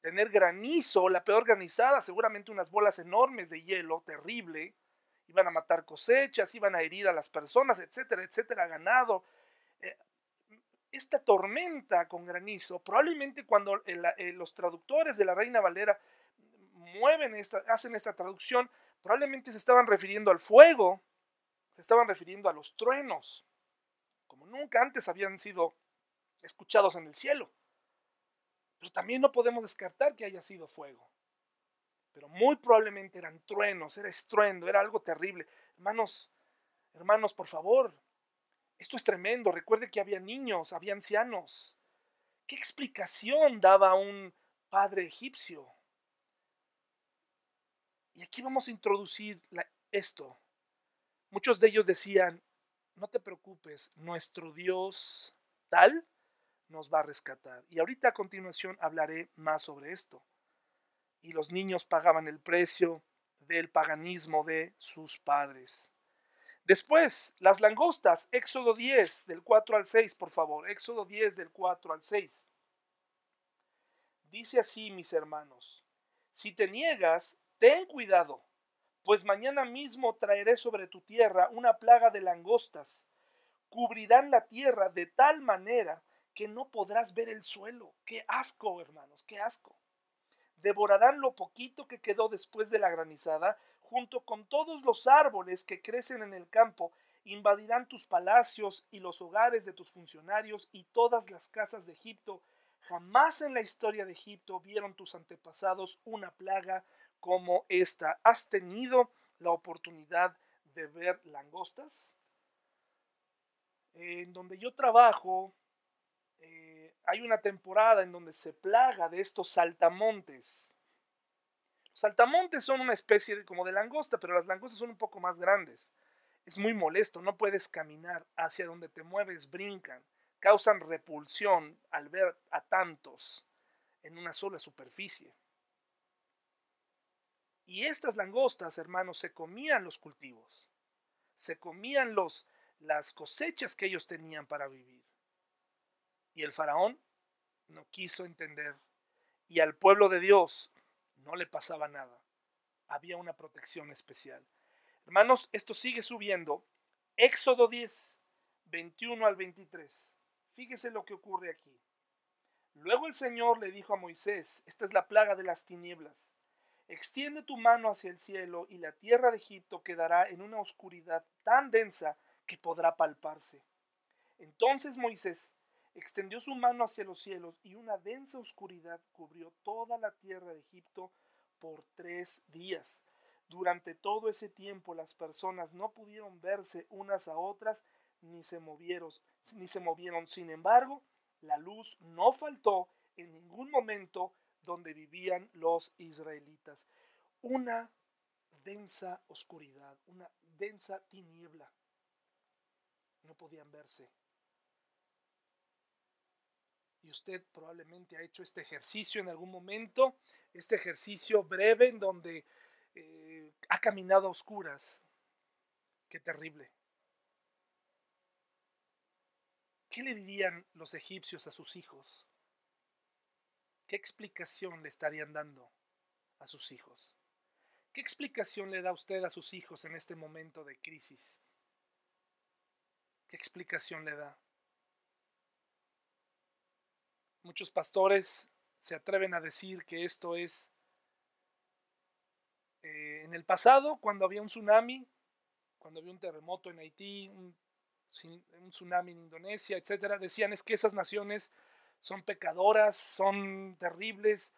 Speaker 1: tener granizo, la peor granizada, seguramente unas bolas enormes de hielo, terrible, iban a matar cosechas, iban a herir a las personas, etcétera, etcétera, ganado. Eh, esta tormenta con granizo, probablemente cuando eh, los traductores de la Reina Valera mueven esta, hacen esta traducción, probablemente se estaban refiriendo al fuego, se estaban refiriendo a los truenos, como nunca antes habían sido escuchados en el cielo. Pero también no podemos descartar que haya sido fuego pero muy probablemente eran truenos, era estruendo, era algo terrible. Hermanos, hermanos, por favor, esto es tremendo. Recuerde que había niños, había ancianos. ¿Qué explicación daba un padre egipcio? Y aquí vamos a introducir esto. Muchos de ellos decían, no te preocupes, nuestro Dios tal nos va a rescatar. Y ahorita a continuación hablaré más sobre esto y los niños pagaban el precio del paganismo de sus padres. Después, las langostas, Éxodo 10 del 4 al 6, por favor, Éxodo 10 del 4 al 6. Dice así, mis hermanos, si te niegas, ten cuidado, pues mañana mismo traeré sobre tu tierra una plaga de langostas. Cubrirán la tierra de tal manera que no podrás ver el suelo. Qué asco, hermanos, qué asco devorarán lo poquito que quedó después de la granizada, junto con todos los árboles que crecen en el campo, invadirán tus palacios y los hogares de tus funcionarios y todas las casas de Egipto. Jamás en la historia de Egipto vieron tus antepasados una plaga como esta. ¿Has tenido la oportunidad de ver langostas? En donde yo trabajo, eh, hay una temporada en donde se plaga de estos saltamontes. Los saltamontes son una especie como de langosta, pero las langostas son un poco más grandes. Es muy molesto, no puedes caminar hacia donde te mueves, brincan, causan repulsión al ver a tantos en una sola superficie. Y estas langostas, hermanos, se comían los cultivos, se comían los, las cosechas que ellos tenían para vivir. Y el faraón no quiso entender. Y al pueblo de Dios no le pasaba nada. Había una protección especial. Hermanos, esto sigue subiendo. Éxodo 10, 21 al 23. Fíjese lo que ocurre aquí. Luego el Señor le dijo a Moisés, esta es la plaga de las tinieblas. Extiende tu mano hacia el cielo y la tierra de Egipto quedará en una oscuridad tan densa que podrá palparse. Entonces Moisés extendió su mano hacia los cielos y una densa oscuridad cubrió toda la tierra de Egipto por tres días. Durante todo ese tiempo las personas no pudieron verse unas a otras ni se movieron, ni se movieron. Sin embargo, la luz no faltó en ningún momento donde vivían los israelitas. Una densa oscuridad, una densa tiniebla. No podían verse. Y usted probablemente ha hecho este ejercicio en algún momento, este ejercicio breve en donde eh, ha caminado a oscuras. Qué terrible. ¿Qué le dirían los egipcios a sus hijos? ¿Qué explicación le estarían dando a sus hijos? ¿Qué explicación le da usted a sus hijos en este momento de crisis? ¿Qué explicación le da? Muchos pastores se atreven a decir que esto es eh, en el pasado, cuando había un tsunami, cuando había un terremoto en Haití, un un tsunami en Indonesia, etcétera, decían es que esas naciones son pecadoras, son terribles.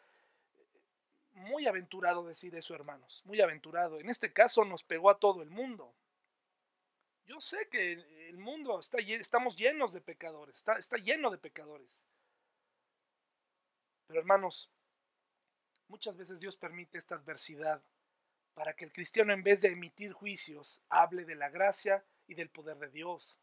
Speaker 1: Muy aventurado decir eso, hermanos, muy aventurado. En este caso nos pegó a todo el mundo. Yo sé que el mundo está estamos llenos de pecadores, está, está lleno de pecadores. Pero hermanos, muchas veces Dios permite esta adversidad para que el cristiano en vez de emitir juicios hable de la gracia y del poder de Dios.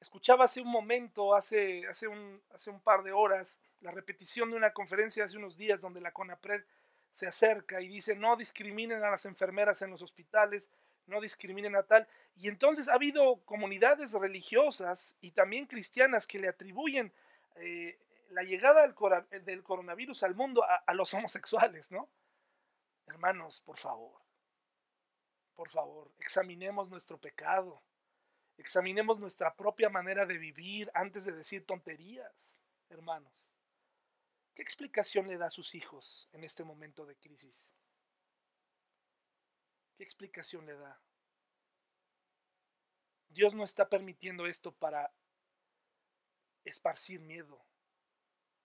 Speaker 1: Escuchaba hace un momento, hace, hace, un, hace un par de horas, la repetición de una conferencia hace unos días donde la CONAPRED se acerca y dice no discriminen a las enfermeras en los hospitales, no discriminen a tal. Y entonces ha habido comunidades religiosas y también cristianas que le atribuyen eh, la llegada del, del, coronavirus al mundo a, a los homosexuales, ¿no? Hermanos, por favor, por favor, examinemos nuestro pecado. Examinemos nuestra propia manera de vivir antes de decir tonterías, hermanos. ¿Qué explicación le da a sus hijos en este momento de crisis? ¿Qué explicación le da? Dios no está permitiendo esto para esparcir miedo.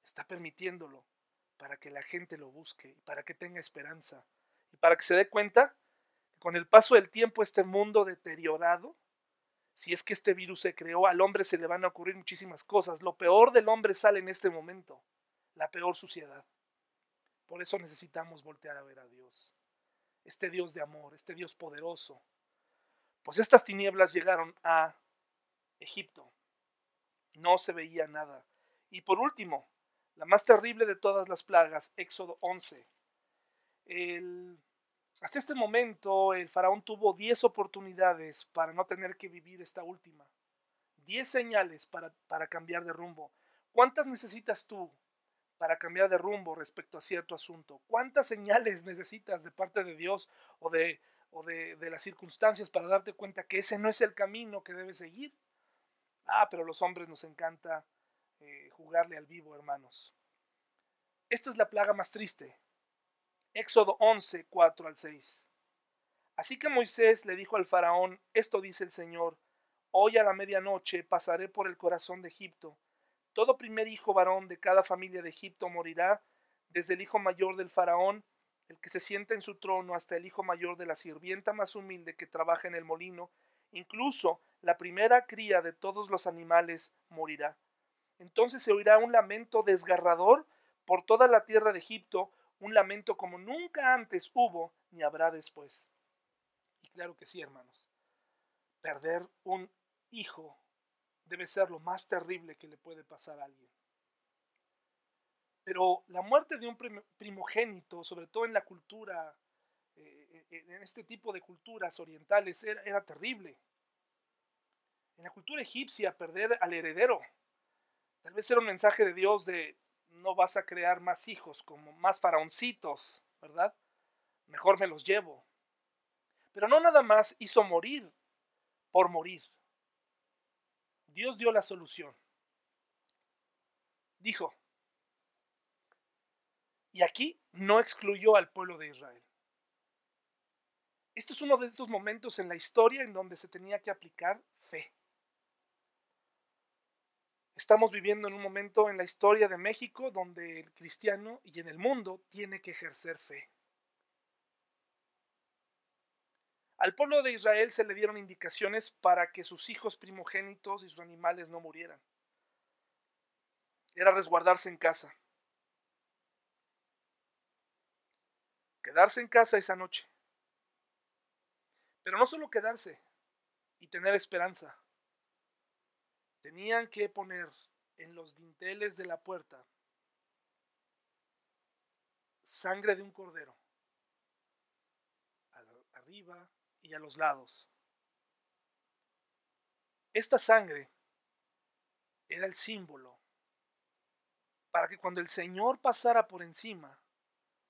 Speaker 1: Está permitiéndolo para que la gente lo busque para que tenga esperanza y para que se dé cuenta que con el paso del tiempo este mundo deteriorado si es que este virus se creó, al hombre se le van a ocurrir muchísimas cosas. Lo peor del hombre sale en este momento, la peor suciedad. Por eso necesitamos voltear a ver a Dios, este Dios de amor, este Dios poderoso. Pues estas tinieblas llegaron a Egipto. No se veía nada. Y por último, la más terrible de todas las plagas, Éxodo 11. El hasta este momento el faraón tuvo 10 oportunidades para no tener que vivir esta última. 10 señales para, para cambiar de rumbo. ¿Cuántas necesitas tú para cambiar de rumbo respecto a cierto asunto? ¿Cuántas señales necesitas de parte de Dios o de, o de, las circunstancias para darte cuenta que ese no es el camino que debes seguir? Ah, pero los hombres nos encanta eh, jugarle al vivo, hermanos. Esta es la plaga más triste, Éxodo 11, 4 al 6. Así que Moisés le dijo al faraón, esto dice el Señor, hoy a la medianoche pasaré por el corazón de Egipto, Todo primer hijo varón de cada familia de Egipto morirá, desde el hijo mayor del faraón, el que se sienta en su trono, hasta el hijo mayor de la sirvienta más humilde que trabaja en el molino, incluso la primera cría de todos los animales morirá. Entonces se oirá un lamento desgarrador por toda la tierra de Egipto, un lamento como nunca antes hubo ni habrá después. Y claro que sí, hermanos. Perder un hijo debe ser lo más terrible que le puede pasar a alguien. Pero la muerte de un primogénito, sobre todo en la cultura, eh, eh, en este tipo de culturas orientales, era, era terrible. En la cultura egipcia, perder al heredero, tal vez era un mensaje de Dios de no vas a crear más hijos, como más faraoncitos, ¿verdad? Mejor me los llevo. Pero no nada más hizo morir por morir. Dios dio la solución. Dijo, y aquí no excluyó al pueblo de Israel. Este es uno de esos momentos en la historia en donde se tenía que aplicar fe. Estamos viviendo en un momento en la historia de México donde el cristiano y en el mundo tiene que ejercer fe. Al pueblo de Israel se le dieron indicaciones para que sus hijos primogénitos y sus animales no murieran. Era resguardarse en casa. Quedarse en casa esa noche. Pero no solo quedarse y tener esperanza. Tenían que poner en los dinteles de la puerta sangre de un cordero. Arriba y a los lados. Esta sangre era el símbolo para que cuando el Señor pasara por encima,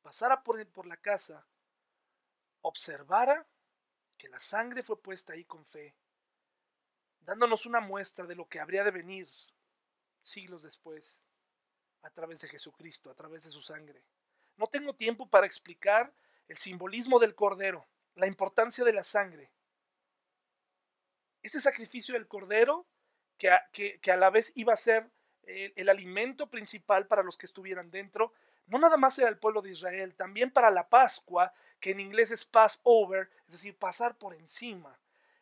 Speaker 1: pasara por, la casa, observara que la sangre fue puesta ahí con fe, dándonos una muestra de lo que habría de venir siglos después a través de Jesucristo, a través de su sangre. No tengo tiempo para explicar el simbolismo del cordero, la importancia de la sangre. Ese sacrificio del cordero, que a, que, a la vez iba a ser el, el alimento principal para los que estuvieran dentro, no nada más era el pueblo de Israel, también para la Pascua, que en inglés es Passover, es decir, pasar por encima.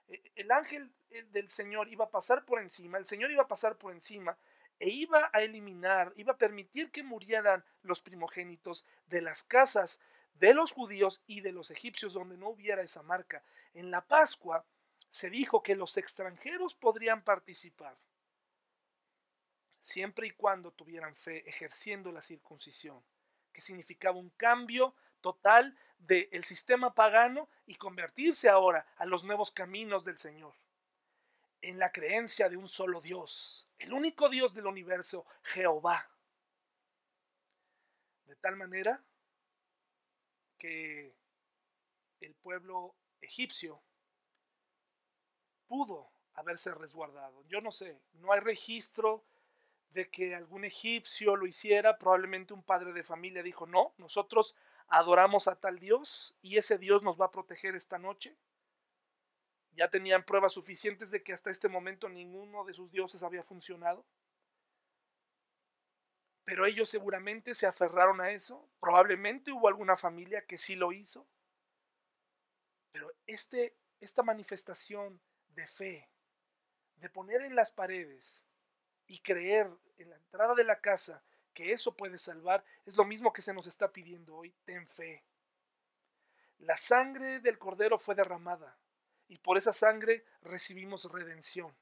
Speaker 1: E, el ángel del Señor iba a pasar por encima, el Señor iba a pasar por encima e iba a eliminar, iba a permitir que murieran los primogénitos de las casas de los judíos y de los egipcios donde no hubiera esa marca. En la Pascua se dijo que los extranjeros podrían participar siempre y cuando tuvieran fe ejerciendo la circuncisión, que significaba un cambio total del sistema pagano y convertirse ahora a los nuevos caminos del Señor, en la creencia de un solo Dios, el único Dios del universo, Jehová. De tal manera que el pueblo egipcio pudo haberse resguardado. Yo no sé, no hay registro de que algún egipcio lo hiciera, probablemente un padre de familia dijo, no, nosotros adoramos a tal Dios y ese Dios nos va a proteger esta noche. Ya tenían pruebas suficientes de que hasta este momento ninguno de sus dioses había funcionado. Pero ellos seguramente se aferraron a eso. Probablemente hubo alguna familia que sí lo hizo. Pero este, esta manifestación de fe, de poner en las paredes y creer en la entrada de la casa que eso puede salvar, es lo mismo que se nos está pidiendo hoy. Ten fe. La sangre del cordero fue derramada y por esa sangre recibimos redención.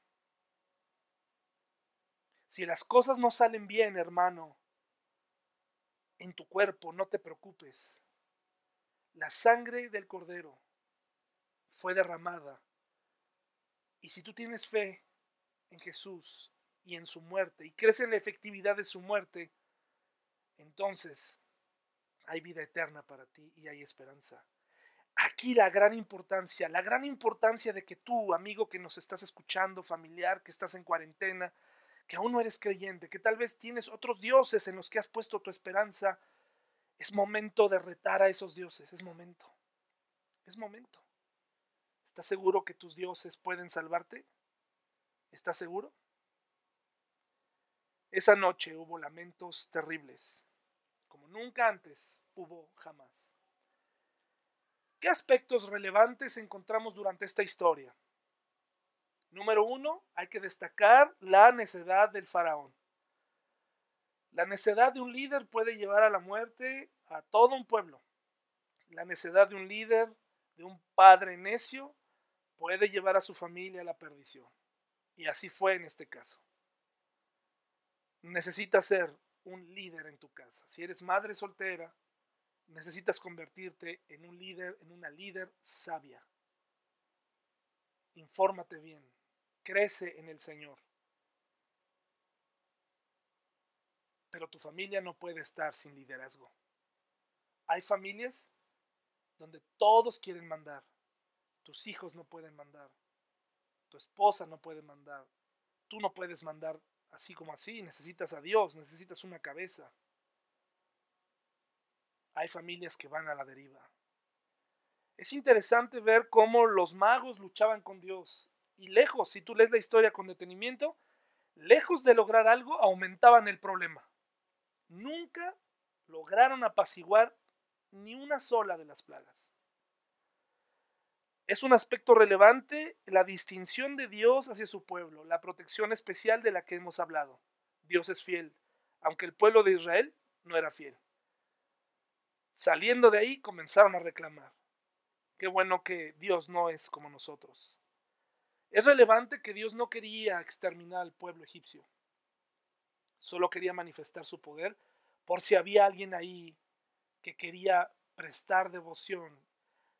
Speaker 1: Si las cosas no salen bien, hermano, en tu cuerpo, no te preocupes. La sangre del cordero fue derramada. Y si tú tienes fe en Jesús y en su muerte y crees en la efectividad de su muerte, entonces hay vida eterna para ti y hay esperanza. Aquí la gran importancia, la gran importancia de que tú, amigo que nos estás escuchando, familiar, que estás en cuarentena, que aún no eres creyente, que tal vez tienes otros dioses en los que has puesto tu esperanza, es momento de retar a esos dioses, es momento, es momento. ¿Estás seguro que tus dioses pueden salvarte? ¿Estás seguro? Esa noche hubo lamentos terribles, como nunca antes hubo jamás. ¿Qué aspectos relevantes encontramos durante esta historia? Número uno, hay que destacar la necedad del faraón. La necedad de un líder puede llevar a la muerte a todo un pueblo. La necedad de un líder, de un padre necio, puede llevar a su familia a la perdición. Y así fue en este caso. Necesitas ser un líder en tu casa. Si eres madre soltera, necesitas convertirte en un líder, en una líder sabia. Infórmate bien, crece en el Señor. Pero tu familia no puede estar sin liderazgo. Hay familias donde todos quieren mandar. Tus hijos no pueden mandar. Tu esposa no puede mandar. Tú no puedes mandar así como así. Necesitas a Dios, necesitas una cabeza. Hay familias que van a la deriva. Es interesante ver cómo los magos luchaban con Dios y lejos, si tú lees la historia con detenimiento, lejos de lograr algo, aumentaban el problema. Nunca lograron apaciguar ni una sola de las plagas. Es un aspecto relevante la distinción de Dios hacia su pueblo, la protección especial de la que hemos hablado. Dios es fiel, aunque el pueblo de Israel no era fiel. Saliendo de ahí comenzaron a reclamar. Qué bueno que Dios no es como nosotros. Es relevante que Dios no quería exterminar al pueblo egipcio. Solo quería manifestar su poder por si había alguien ahí que quería prestar devoción.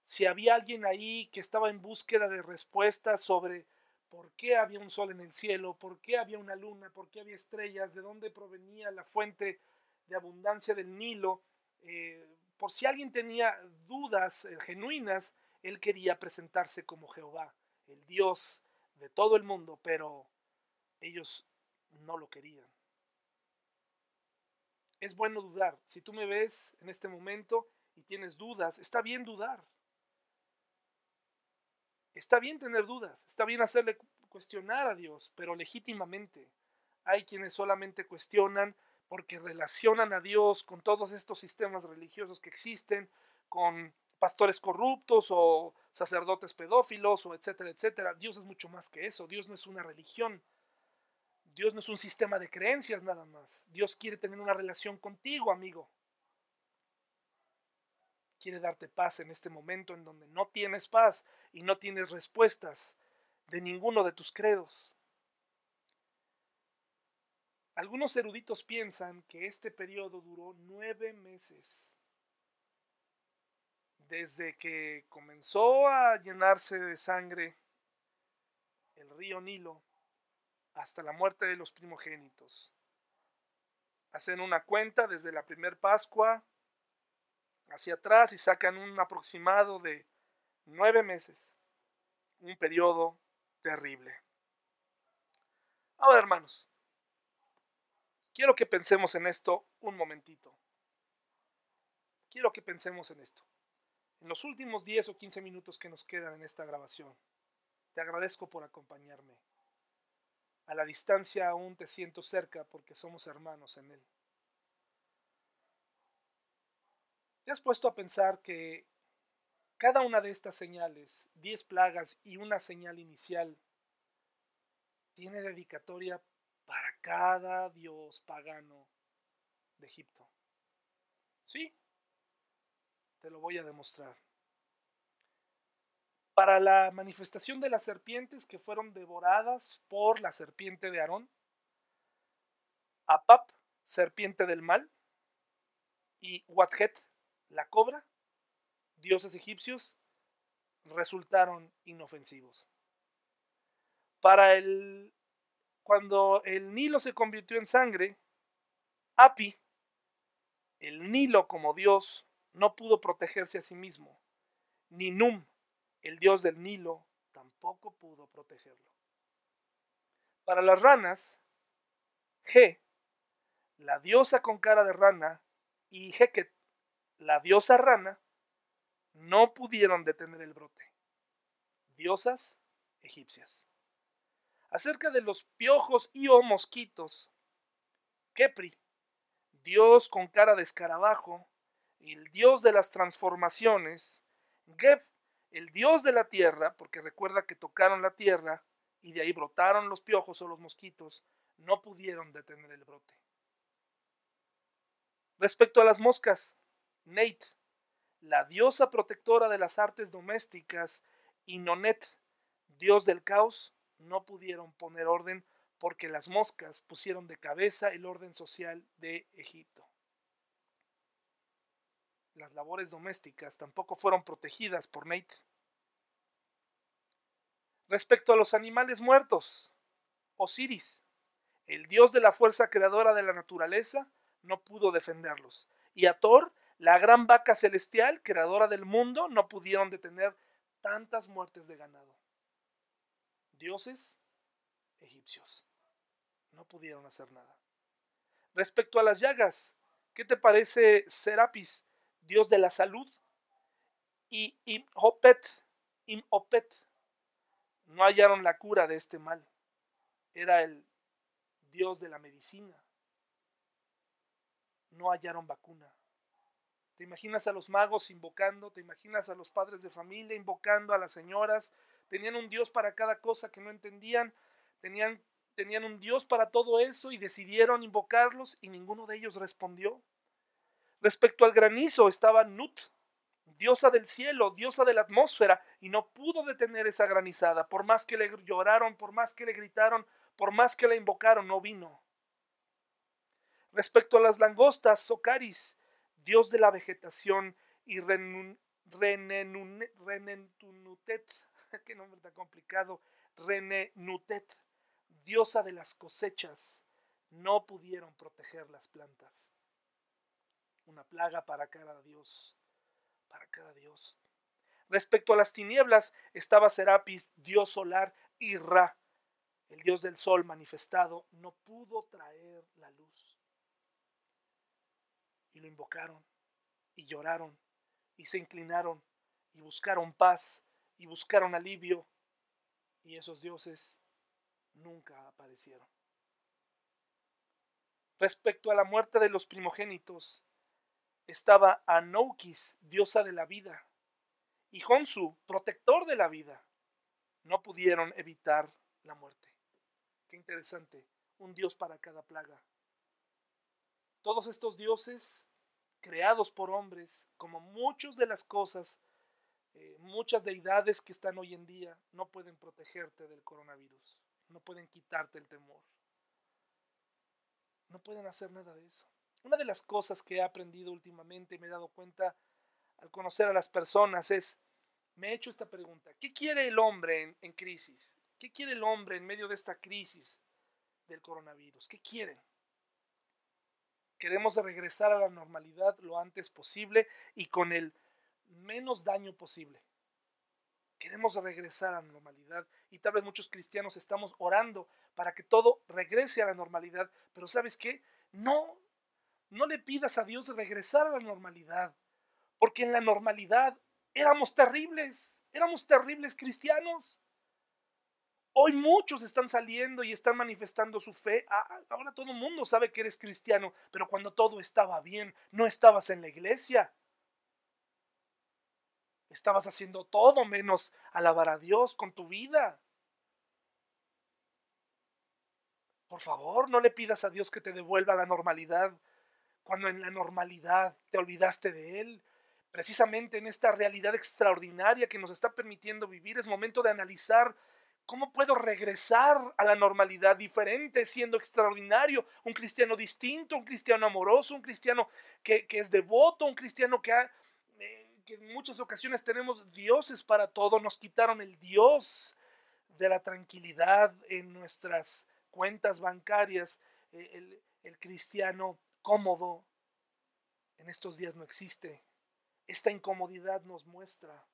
Speaker 1: Si había alguien ahí que estaba en búsqueda de respuestas sobre por qué había un sol en el cielo, por qué había una luna, por qué había estrellas, de dónde provenía la fuente de abundancia del Nilo, eh, por si alguien tenía dudas eh, genuinas, él quería presentarse como Jehová el Dios de todo el mundo, pero ellos no lo querían. Es bueno dudar. Si tú me ves en este momento y tienes dudas, está bien dudar. Está bien tener dudas, está bien hacerle cuestionar a Dios, pero legítimamente. Hay quienes solamente cuestionan porque relacionan a Dios con todos estos sistemas religiosos que existen, con pastores corruptos o sacerdotes pedófilos o etcétera, etcétera. Dios es mucho más que eso. Dios no es una religión. Dios no es un sistema de creencias nada más. Dios quiere tener una relación contigo, amigo. Quiere darte paz en este momento en donde no tienes paz y no tienes respuestas de ninguno de tus credos. Algunos eruditos piensan que este periodo duró nueve meses desde que comenzó a llenarse de sangre el río Nilo hasta la muerte de los primogénitos. Hacen una cuenta desde la primer Pascua hacia atrás y sacan un aproximado de nueve meses. Un periodo terrible. Ahora, hermanos, quiero que pensemos en esto un momentito. Quiero que pensemos en esto en los últimos 10 o 15 minutos que nos quedan en esta grabación. Te agradezco por acompañarme. A la distancia aún te siento cerca porque somos hermanos en Él. ¿Te has puesto a pensar que cada una de estas señales, 10 plagas y una señal inicial, tiene dedicatoria cada dios pagano de Egipto? Sí, te lo voy a demostrar. Para la manifestación de las serpientes que fueron devoradas por la serpiente de Aarón, Apap, serpiente del mal, y Watjet, la cobra, dioses egipcios, resultaron inofensivos. Para el cuando el Nilo se convirtió en sangre, Api, el Nilo como dios no pudo protegerse a sí mismo, ni Num, el dios del Nilo, tampoco pudo protegerlo. Para las ranas, Ge, la diosa con cara de rana, y Heket, la diosa rana, no pudieron detener el brote. Diosas egipcias. Acerca de los piojos y o mosquitos, Kepri, dios con cara de escarabajo, el dios de las transformaciones, Geb, el dios de la tierra, porque recuerda que tocaron la tierra y de ahí brotaron los piojos o los mosquitos, no pudieron detener el brote. Respecto a las moscas, Nate, la diosa protectora de las artes domésticas, y Nonet, dios del caos, no pudieron poner orden porque las moscas pusieron de cabeza el orden social de Egipto. Las labores domésticas tampoco fueron protegidas por Nate. Respecto a los animales muertos, Osiris, el dios de la fuerza creadora de la naturaleza, no pudo defenderlos. Y a Thor, la gran vaca celestial, creadora del mundo, no pudieron detener tantas muertes de ganado. Dioses egipcios no pudieron hacer nada. Respecto a las llagas, ¿qué te parece Serapis, dios de la salud? Y Imhopet, Imhopet, no hallaron la cura de este mal. Era el dios de la medicina no hallaron vacuna. ¿Te imaginas a los magos invocando? ¿Te imaginas a los padres de familia invocando a las señoras? Tenían un Dios para cada cosa que no entendían. Tenían, tenían un Dios para todo eso y decidieron invocarlos y ninguno de ellos respondió. Respecto al granizo estaba Nut, diosa del cielo, diosa de la atmósfera, y no pudo detener esa granizada. Por más que le lloraron, por más que le gritaron, por más que la invocaron, no vino. Respecto a las langostas, Socaris, dios de la vegetación, y Renenutet, qué nombre tan complicado, Renenutet, diosa de las cosechas, no pudieron proteger las plantas. Una plaga para cada dios, para cada dios. Respecto a las tinieblas, estaba Serapis, dios solar, y Ra, el dios del sol manifestado, no pudo traer la luz y lo invocaron y lloraron y se inclinaron y buscaron paz y buscaron alivio y esos dioses nunca aparecieron. Respecto a la muerte de los primogénitos, estaba Anoukis, diosa de la vida, y Honsu, protector de la vida. No pudieron evitar la muerte. Qué interesante, un dios para cada plaga. Todos estos dioses creados por hombres, como muchas de las cosas, eh, muchas deidades que están hoy en día, no pueden protegerte del coronavirus, no pueden quitarte el temor, no pueden hacer nada de eso. Una de las cosas que he aprendido últimamente y me he dado cuenta al conocer a las personas es, me he hecho esta pregunta, ¿qué quiere el hombre en, en crisis? ¿Qué quiere el hombre en medio de esta crisis del coronavirus? ¿Qué quieren? Queremos regresar a la normalidad lo antes posible y con el menos daño posible. Queremos regresar a la normalidad y tal vez muchos cristianos estamos orando para que todo regrese a la normalidad, pero ¿sabes qué? No, no le pidas a Dios regresar a la normalidad, porque en la normalidad éramos terribles, éramos terribles cristianos. Hoy muchos están saliendo y están manifestando su fe. Ah, ahora todo el mundo sabe que eres cristiano, pero cuando todo estaba bien, no estabas en la iglesia. Estabas haciendo todo menos alabar a Dios con tu vida. Por favor, no le pidas a Dios que te devuelva la normalidad cuando en la normalidad te olvidaste de Él. Precisamente en esta realidad extraordinaria que nos está permitiendo vivir es momento de analizar ¿Cómo puedo regresar a la normalidad diferente, siendo extraordinario? Un cristiano distinto, un cristiano amoroso, un cristiano que, es devoto, un cristiano que, eh, que en muchas ocasiones tenemos dioses para todo. Nos quitaron el Dios de la tranquilidad en nuestras cuentas bancarias. El, el cristiano cómodo en estos días no existe. Esta incomodidad nos muestra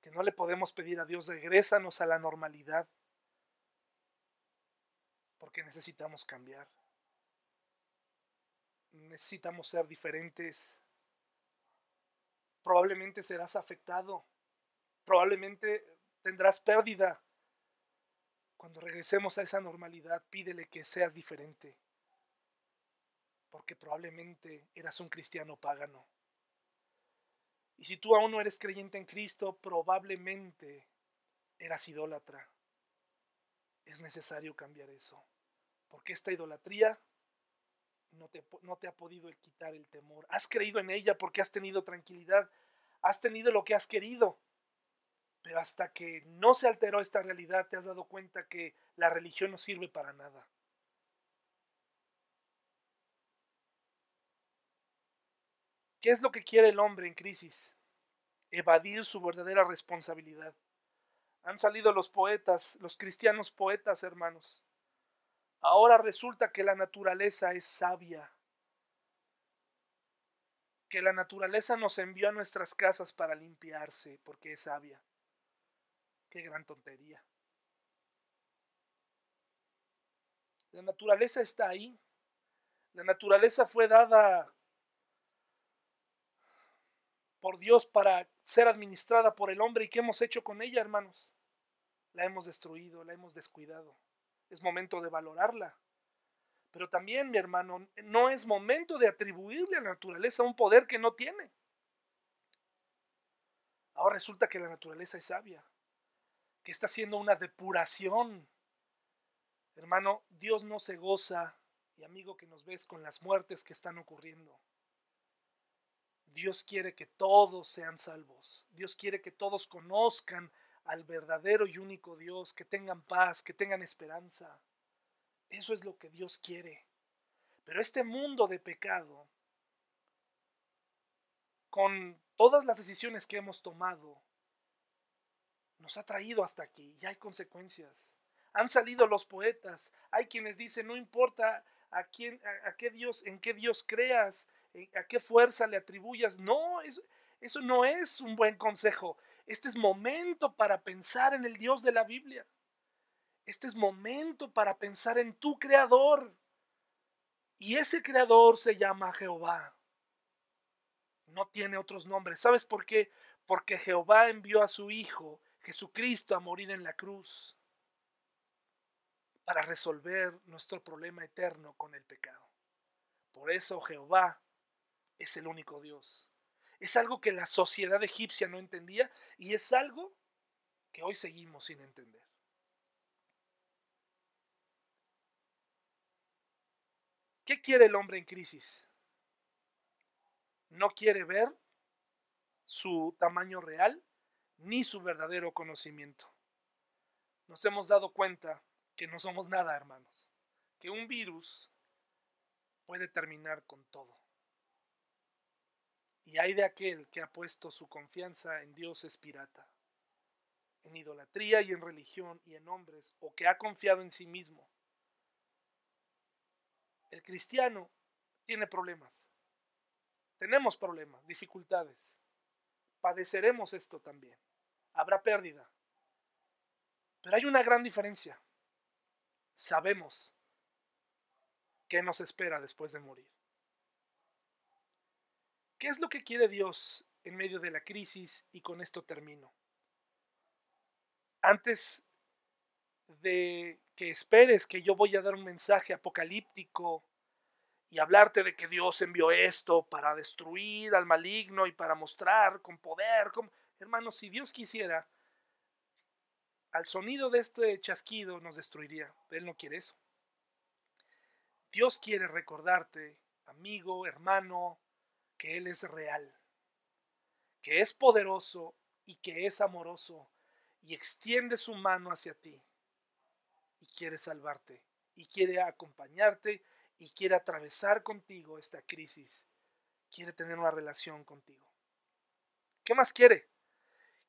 Speaker 1: que no le podemos pedir a Dios, regrésanos a la normalidad, porque necesitamos cambiar. Necesitamos ser diferentes. Probablemente serás afectado. Probablemente tendrás pérdida. Cuando regresemos a esa normalidad, pídele que seas diferente, porque probablemente eras un cristiano pagano. Y si tú aún no eres creyente en Cristo, probablemente eras idólatra. Es necesario cambiar eso, porque esta idolatría no te, ha podido quitar el temor. Has creído en ella porque has tenido tranquilidad, has tenido lo que has querido, pero hasta que no se alteró esta realidad te has dado cuenta que la religión no sirve para nada. ¿Qué es lo que quiere el hombre en crisis? Evadir su verdadera responsabilidad. Han salido los poetas, los cristianos poetas, hermanos. Ahora resulta que la naturaleza es sabia, que la naturaleza nos envió a nuestras casas para limpiarse porque es sabia. Qué gran tontería. La naturaleza está ahí. La naturaleza fue dada por Dios para ser administrada por el hombre. ¿Y qué hemos hecho con ella, hermanos? La hemos destruido, la hemos descuidado. Es momento de valorarla. Pero también, mi hermano, no es momento de atribuirle a la naturaleza un poder que no tiene. Ahora resulta que la naturaleza es sabia, que está haciendo una depuración. Hermano, Dios no se goza, y amigo que nos ves, con las muertes que están ocurriendo. Dios quiere que todos sean salvos. Dios quiere que todos conozcan al verdadero y único Dios, que tengan paz, que tengan esperanza. Eso es lo que Dios quiere. Pero este mundo de pecado, con todas las decisiones que hemos tomado, nos ha traído hasta aquí y hay consecuencias. Han salido los poetas, hay quienes dicen, no importa a quién, a, qué Dios, en qué Dios creas, a qué fuerza le atribuyas. No, eso, eso no es un buen consejo. Este es momento para pensar en el Dios de la Biblia. Este es momento para pensar en tu creador. Y ese creador se llama Jehová. No tiene otros nombres. ¿Sabes por qué? Porque Jehová envió a su Hijo, Jesucristo, a morir en la cruz para resolver nuestro problema eterno con el pecado. Por eso Jehová es el único Dios. Es algo que la sociedad egipcia no entendía y es algo que hoy seguimos sin entender. ¿Qué quiere el hombre en crisis? No quiere ver su tamaño real ni su verdadero conocimiento. Nos hemos dado cuenta que no somos nada, hermanos, que un virus puede terminar con todo. Y hay de aquel que ha puesto su confianza en dioses pirata, en idolatría y en religión y en hombres, o que ha confiado en sí mismo. El cristiano tiene problemas. Tenemos problemas, dificultades. Padeceremos esto también. Habrá pérdida. Pero hay una gran diferencia. Sabemos qué nos espera después de morir. ¿Qué es lo que quiere Dios en medio de la crisis? Y con esto termino. Antes de que esperes que yo voy a dar un mensaje apocalíptico y hablarte de que Dios envió esto para destruir al maligno y para mostrar con poder, como... hermanos, si Dios quisiera, al sonido de este chasquido nos destruiría. Él no quiere eso. Dios quiere recordarte, amigo, hermano, que Él es real, que es poderoso y que es amoroso y extiende su mano hacia ti y quiere salvarte y quiere acompañarte y quiere atravesar contigo esta crisis, quiere tener una relación contigo. ¿Qué más quiere?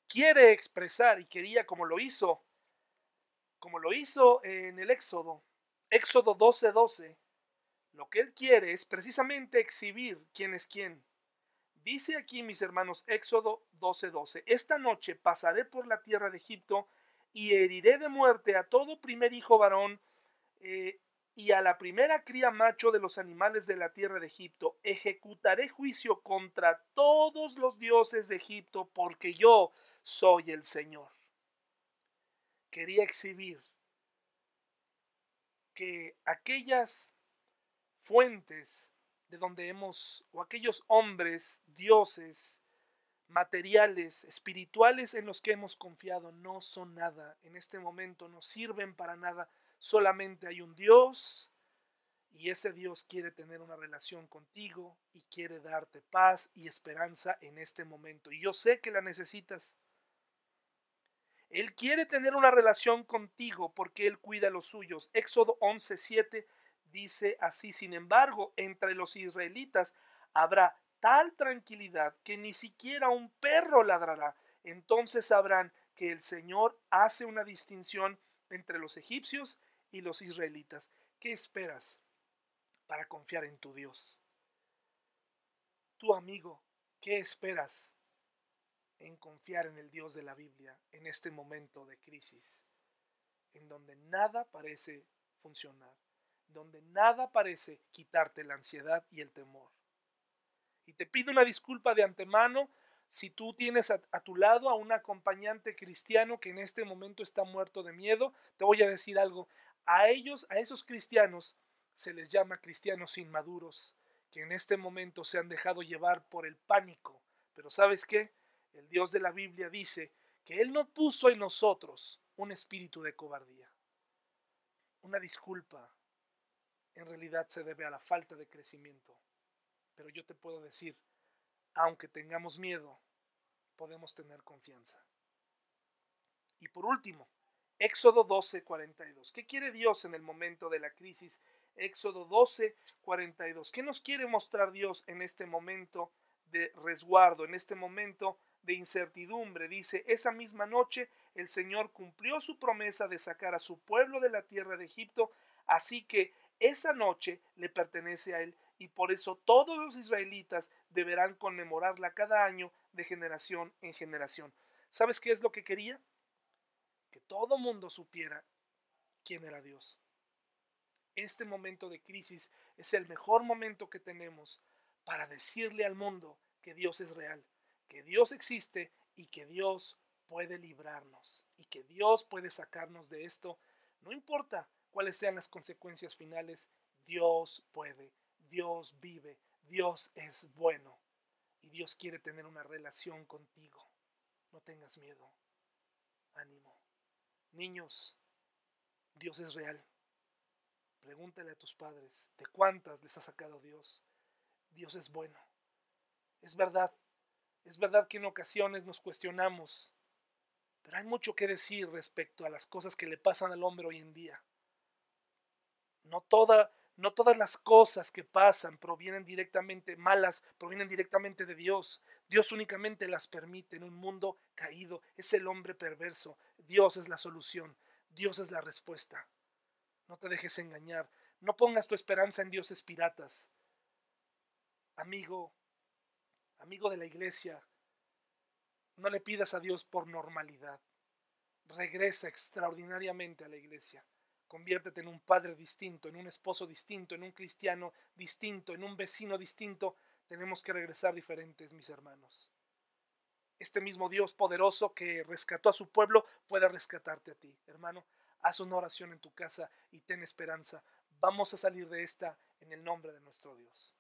Speaker 1: Quiere expresar y quería como lo hizo, como lo hizo en el Éxodo, Éxodo 12:12, 12, lo que él quiere es precisamente exhibir quién es quién. Dice aquí, mis hermanos, Éxodo 12:12, esta noche pasaré por la tierra de Egipto y heriré de muerte a todo primer hijo varón eh, y a la primera cría macho de los animales de la tierra de Egipto. Ejecutaré juicio contra todos los dioses de Egipto, porque yo soy el Señor. Quería exhibir que aquellas fuentes de donde hemos, o aquellos hombres, dioses, materiales, espirituales en los que hemos confiado, no son nada. En este momento no sirven para nada. Solamente hay un Dios y ese Dios quiere tener una relación contigo y quiere darte paz y esperanza en este momento. Y yo sé que la necesitas. Él quiere tener una relación contigo porque Él cuida los suyos. Éxodo 11:7 dice así, sin embargo, entre los israelitas habrá tal tranquilidad que ni siquiera un perro ladrará. Entonces sabrán que el Señor hace una distinción entre los egipcios y los israelitas. ¿Qué esperas? para confiar en tu Dios. Tu amigo, ¿qué esperas en confiar en el Dios de la Biblia en este momento de crisis, en donde nada parece funcionar, donde nada parece quitarte la ansiedad y el temor? Y te pido una disculpa de antemano si tú tienes a, tu lado a un acompañante cristiano que en este momento está muerto de miedo, te voy a decir algo. A ellos, a esos cristianos, se les llama cristianos inmaduros, que en este momento se han dejado llevar por el pánico. Pero ¿sabes qué? El Dios de la Biblia dice que Él no puso en nosotros un espíritu de cobardía. Una disculpa en realidad se debe a la falta de crecimiento. Pero yo te puedo decir, aunque tengamos miedo, podemos tener confianza. Y por último, Éxodo 12, 42. ¿Qué quiere Dios en el momento de la crisis Éxodo 12, 42. ¿Qué nos quiere mostrar Dios en este momento de resguardo, en este momento de incertidumbre? Dice, esa misma noche el Señor cumplió su promesa de sacar a su pueblo de la tierra de Egipto, así que esa noche le pertenece a él y por eso todos los israelitas deberán conmemorarla cada año de generación en generación. ¿Sabes qué es lo que quería? Que todo mundo supiera quién era Dios este momento de crisis es el mejor momento que tenemos para decirle al mundo que Dios es real, que Dios existe y que Dios puede librarnos y que Dios puede sacarnos de esto. No importa cuáles sean las consecuencias finales, Dios puede, Dios vive, Dios es bueno y Dios quiere tener una relación contigo. No tengas miedo. Ánimo. Niños, Dios es real. Pregúntale a tus padres de cuántas les ha sacado Dios. Dios es bueno. Es verdad, es verdad que en ocasiones nos cuestionamos, pero hay mucho que decir respecto a las cosas que le pasan al hombre hoy en día. No, no todas las cosas que pasan provienen directamente malas, provienen directamente de Dios. Dios únicamente las permite en un mundo caído. Es el hombre perverso. Dios es la solución. Dios es la respuesta. No te dejes engañar. No pongas tu esperanza en dioses piratas. Amigo, amigo de la iglesia, no le pidas a Dios por normalidad. Regresa extraordinariamente a la iglesia. Conviértete en un padre distinto, en un esposo distinto, en un cristiano distinto, en un vecino distinto. Tenemos que regresar diferentes, mis hermanos. Este mismo Dios poderoso que rescató a su pueblo puede rescatarte a ti, hermano. Haz una oración en tu casa y ten esperanza. Vamos a salir de esta en el nombre de nuestro Dios.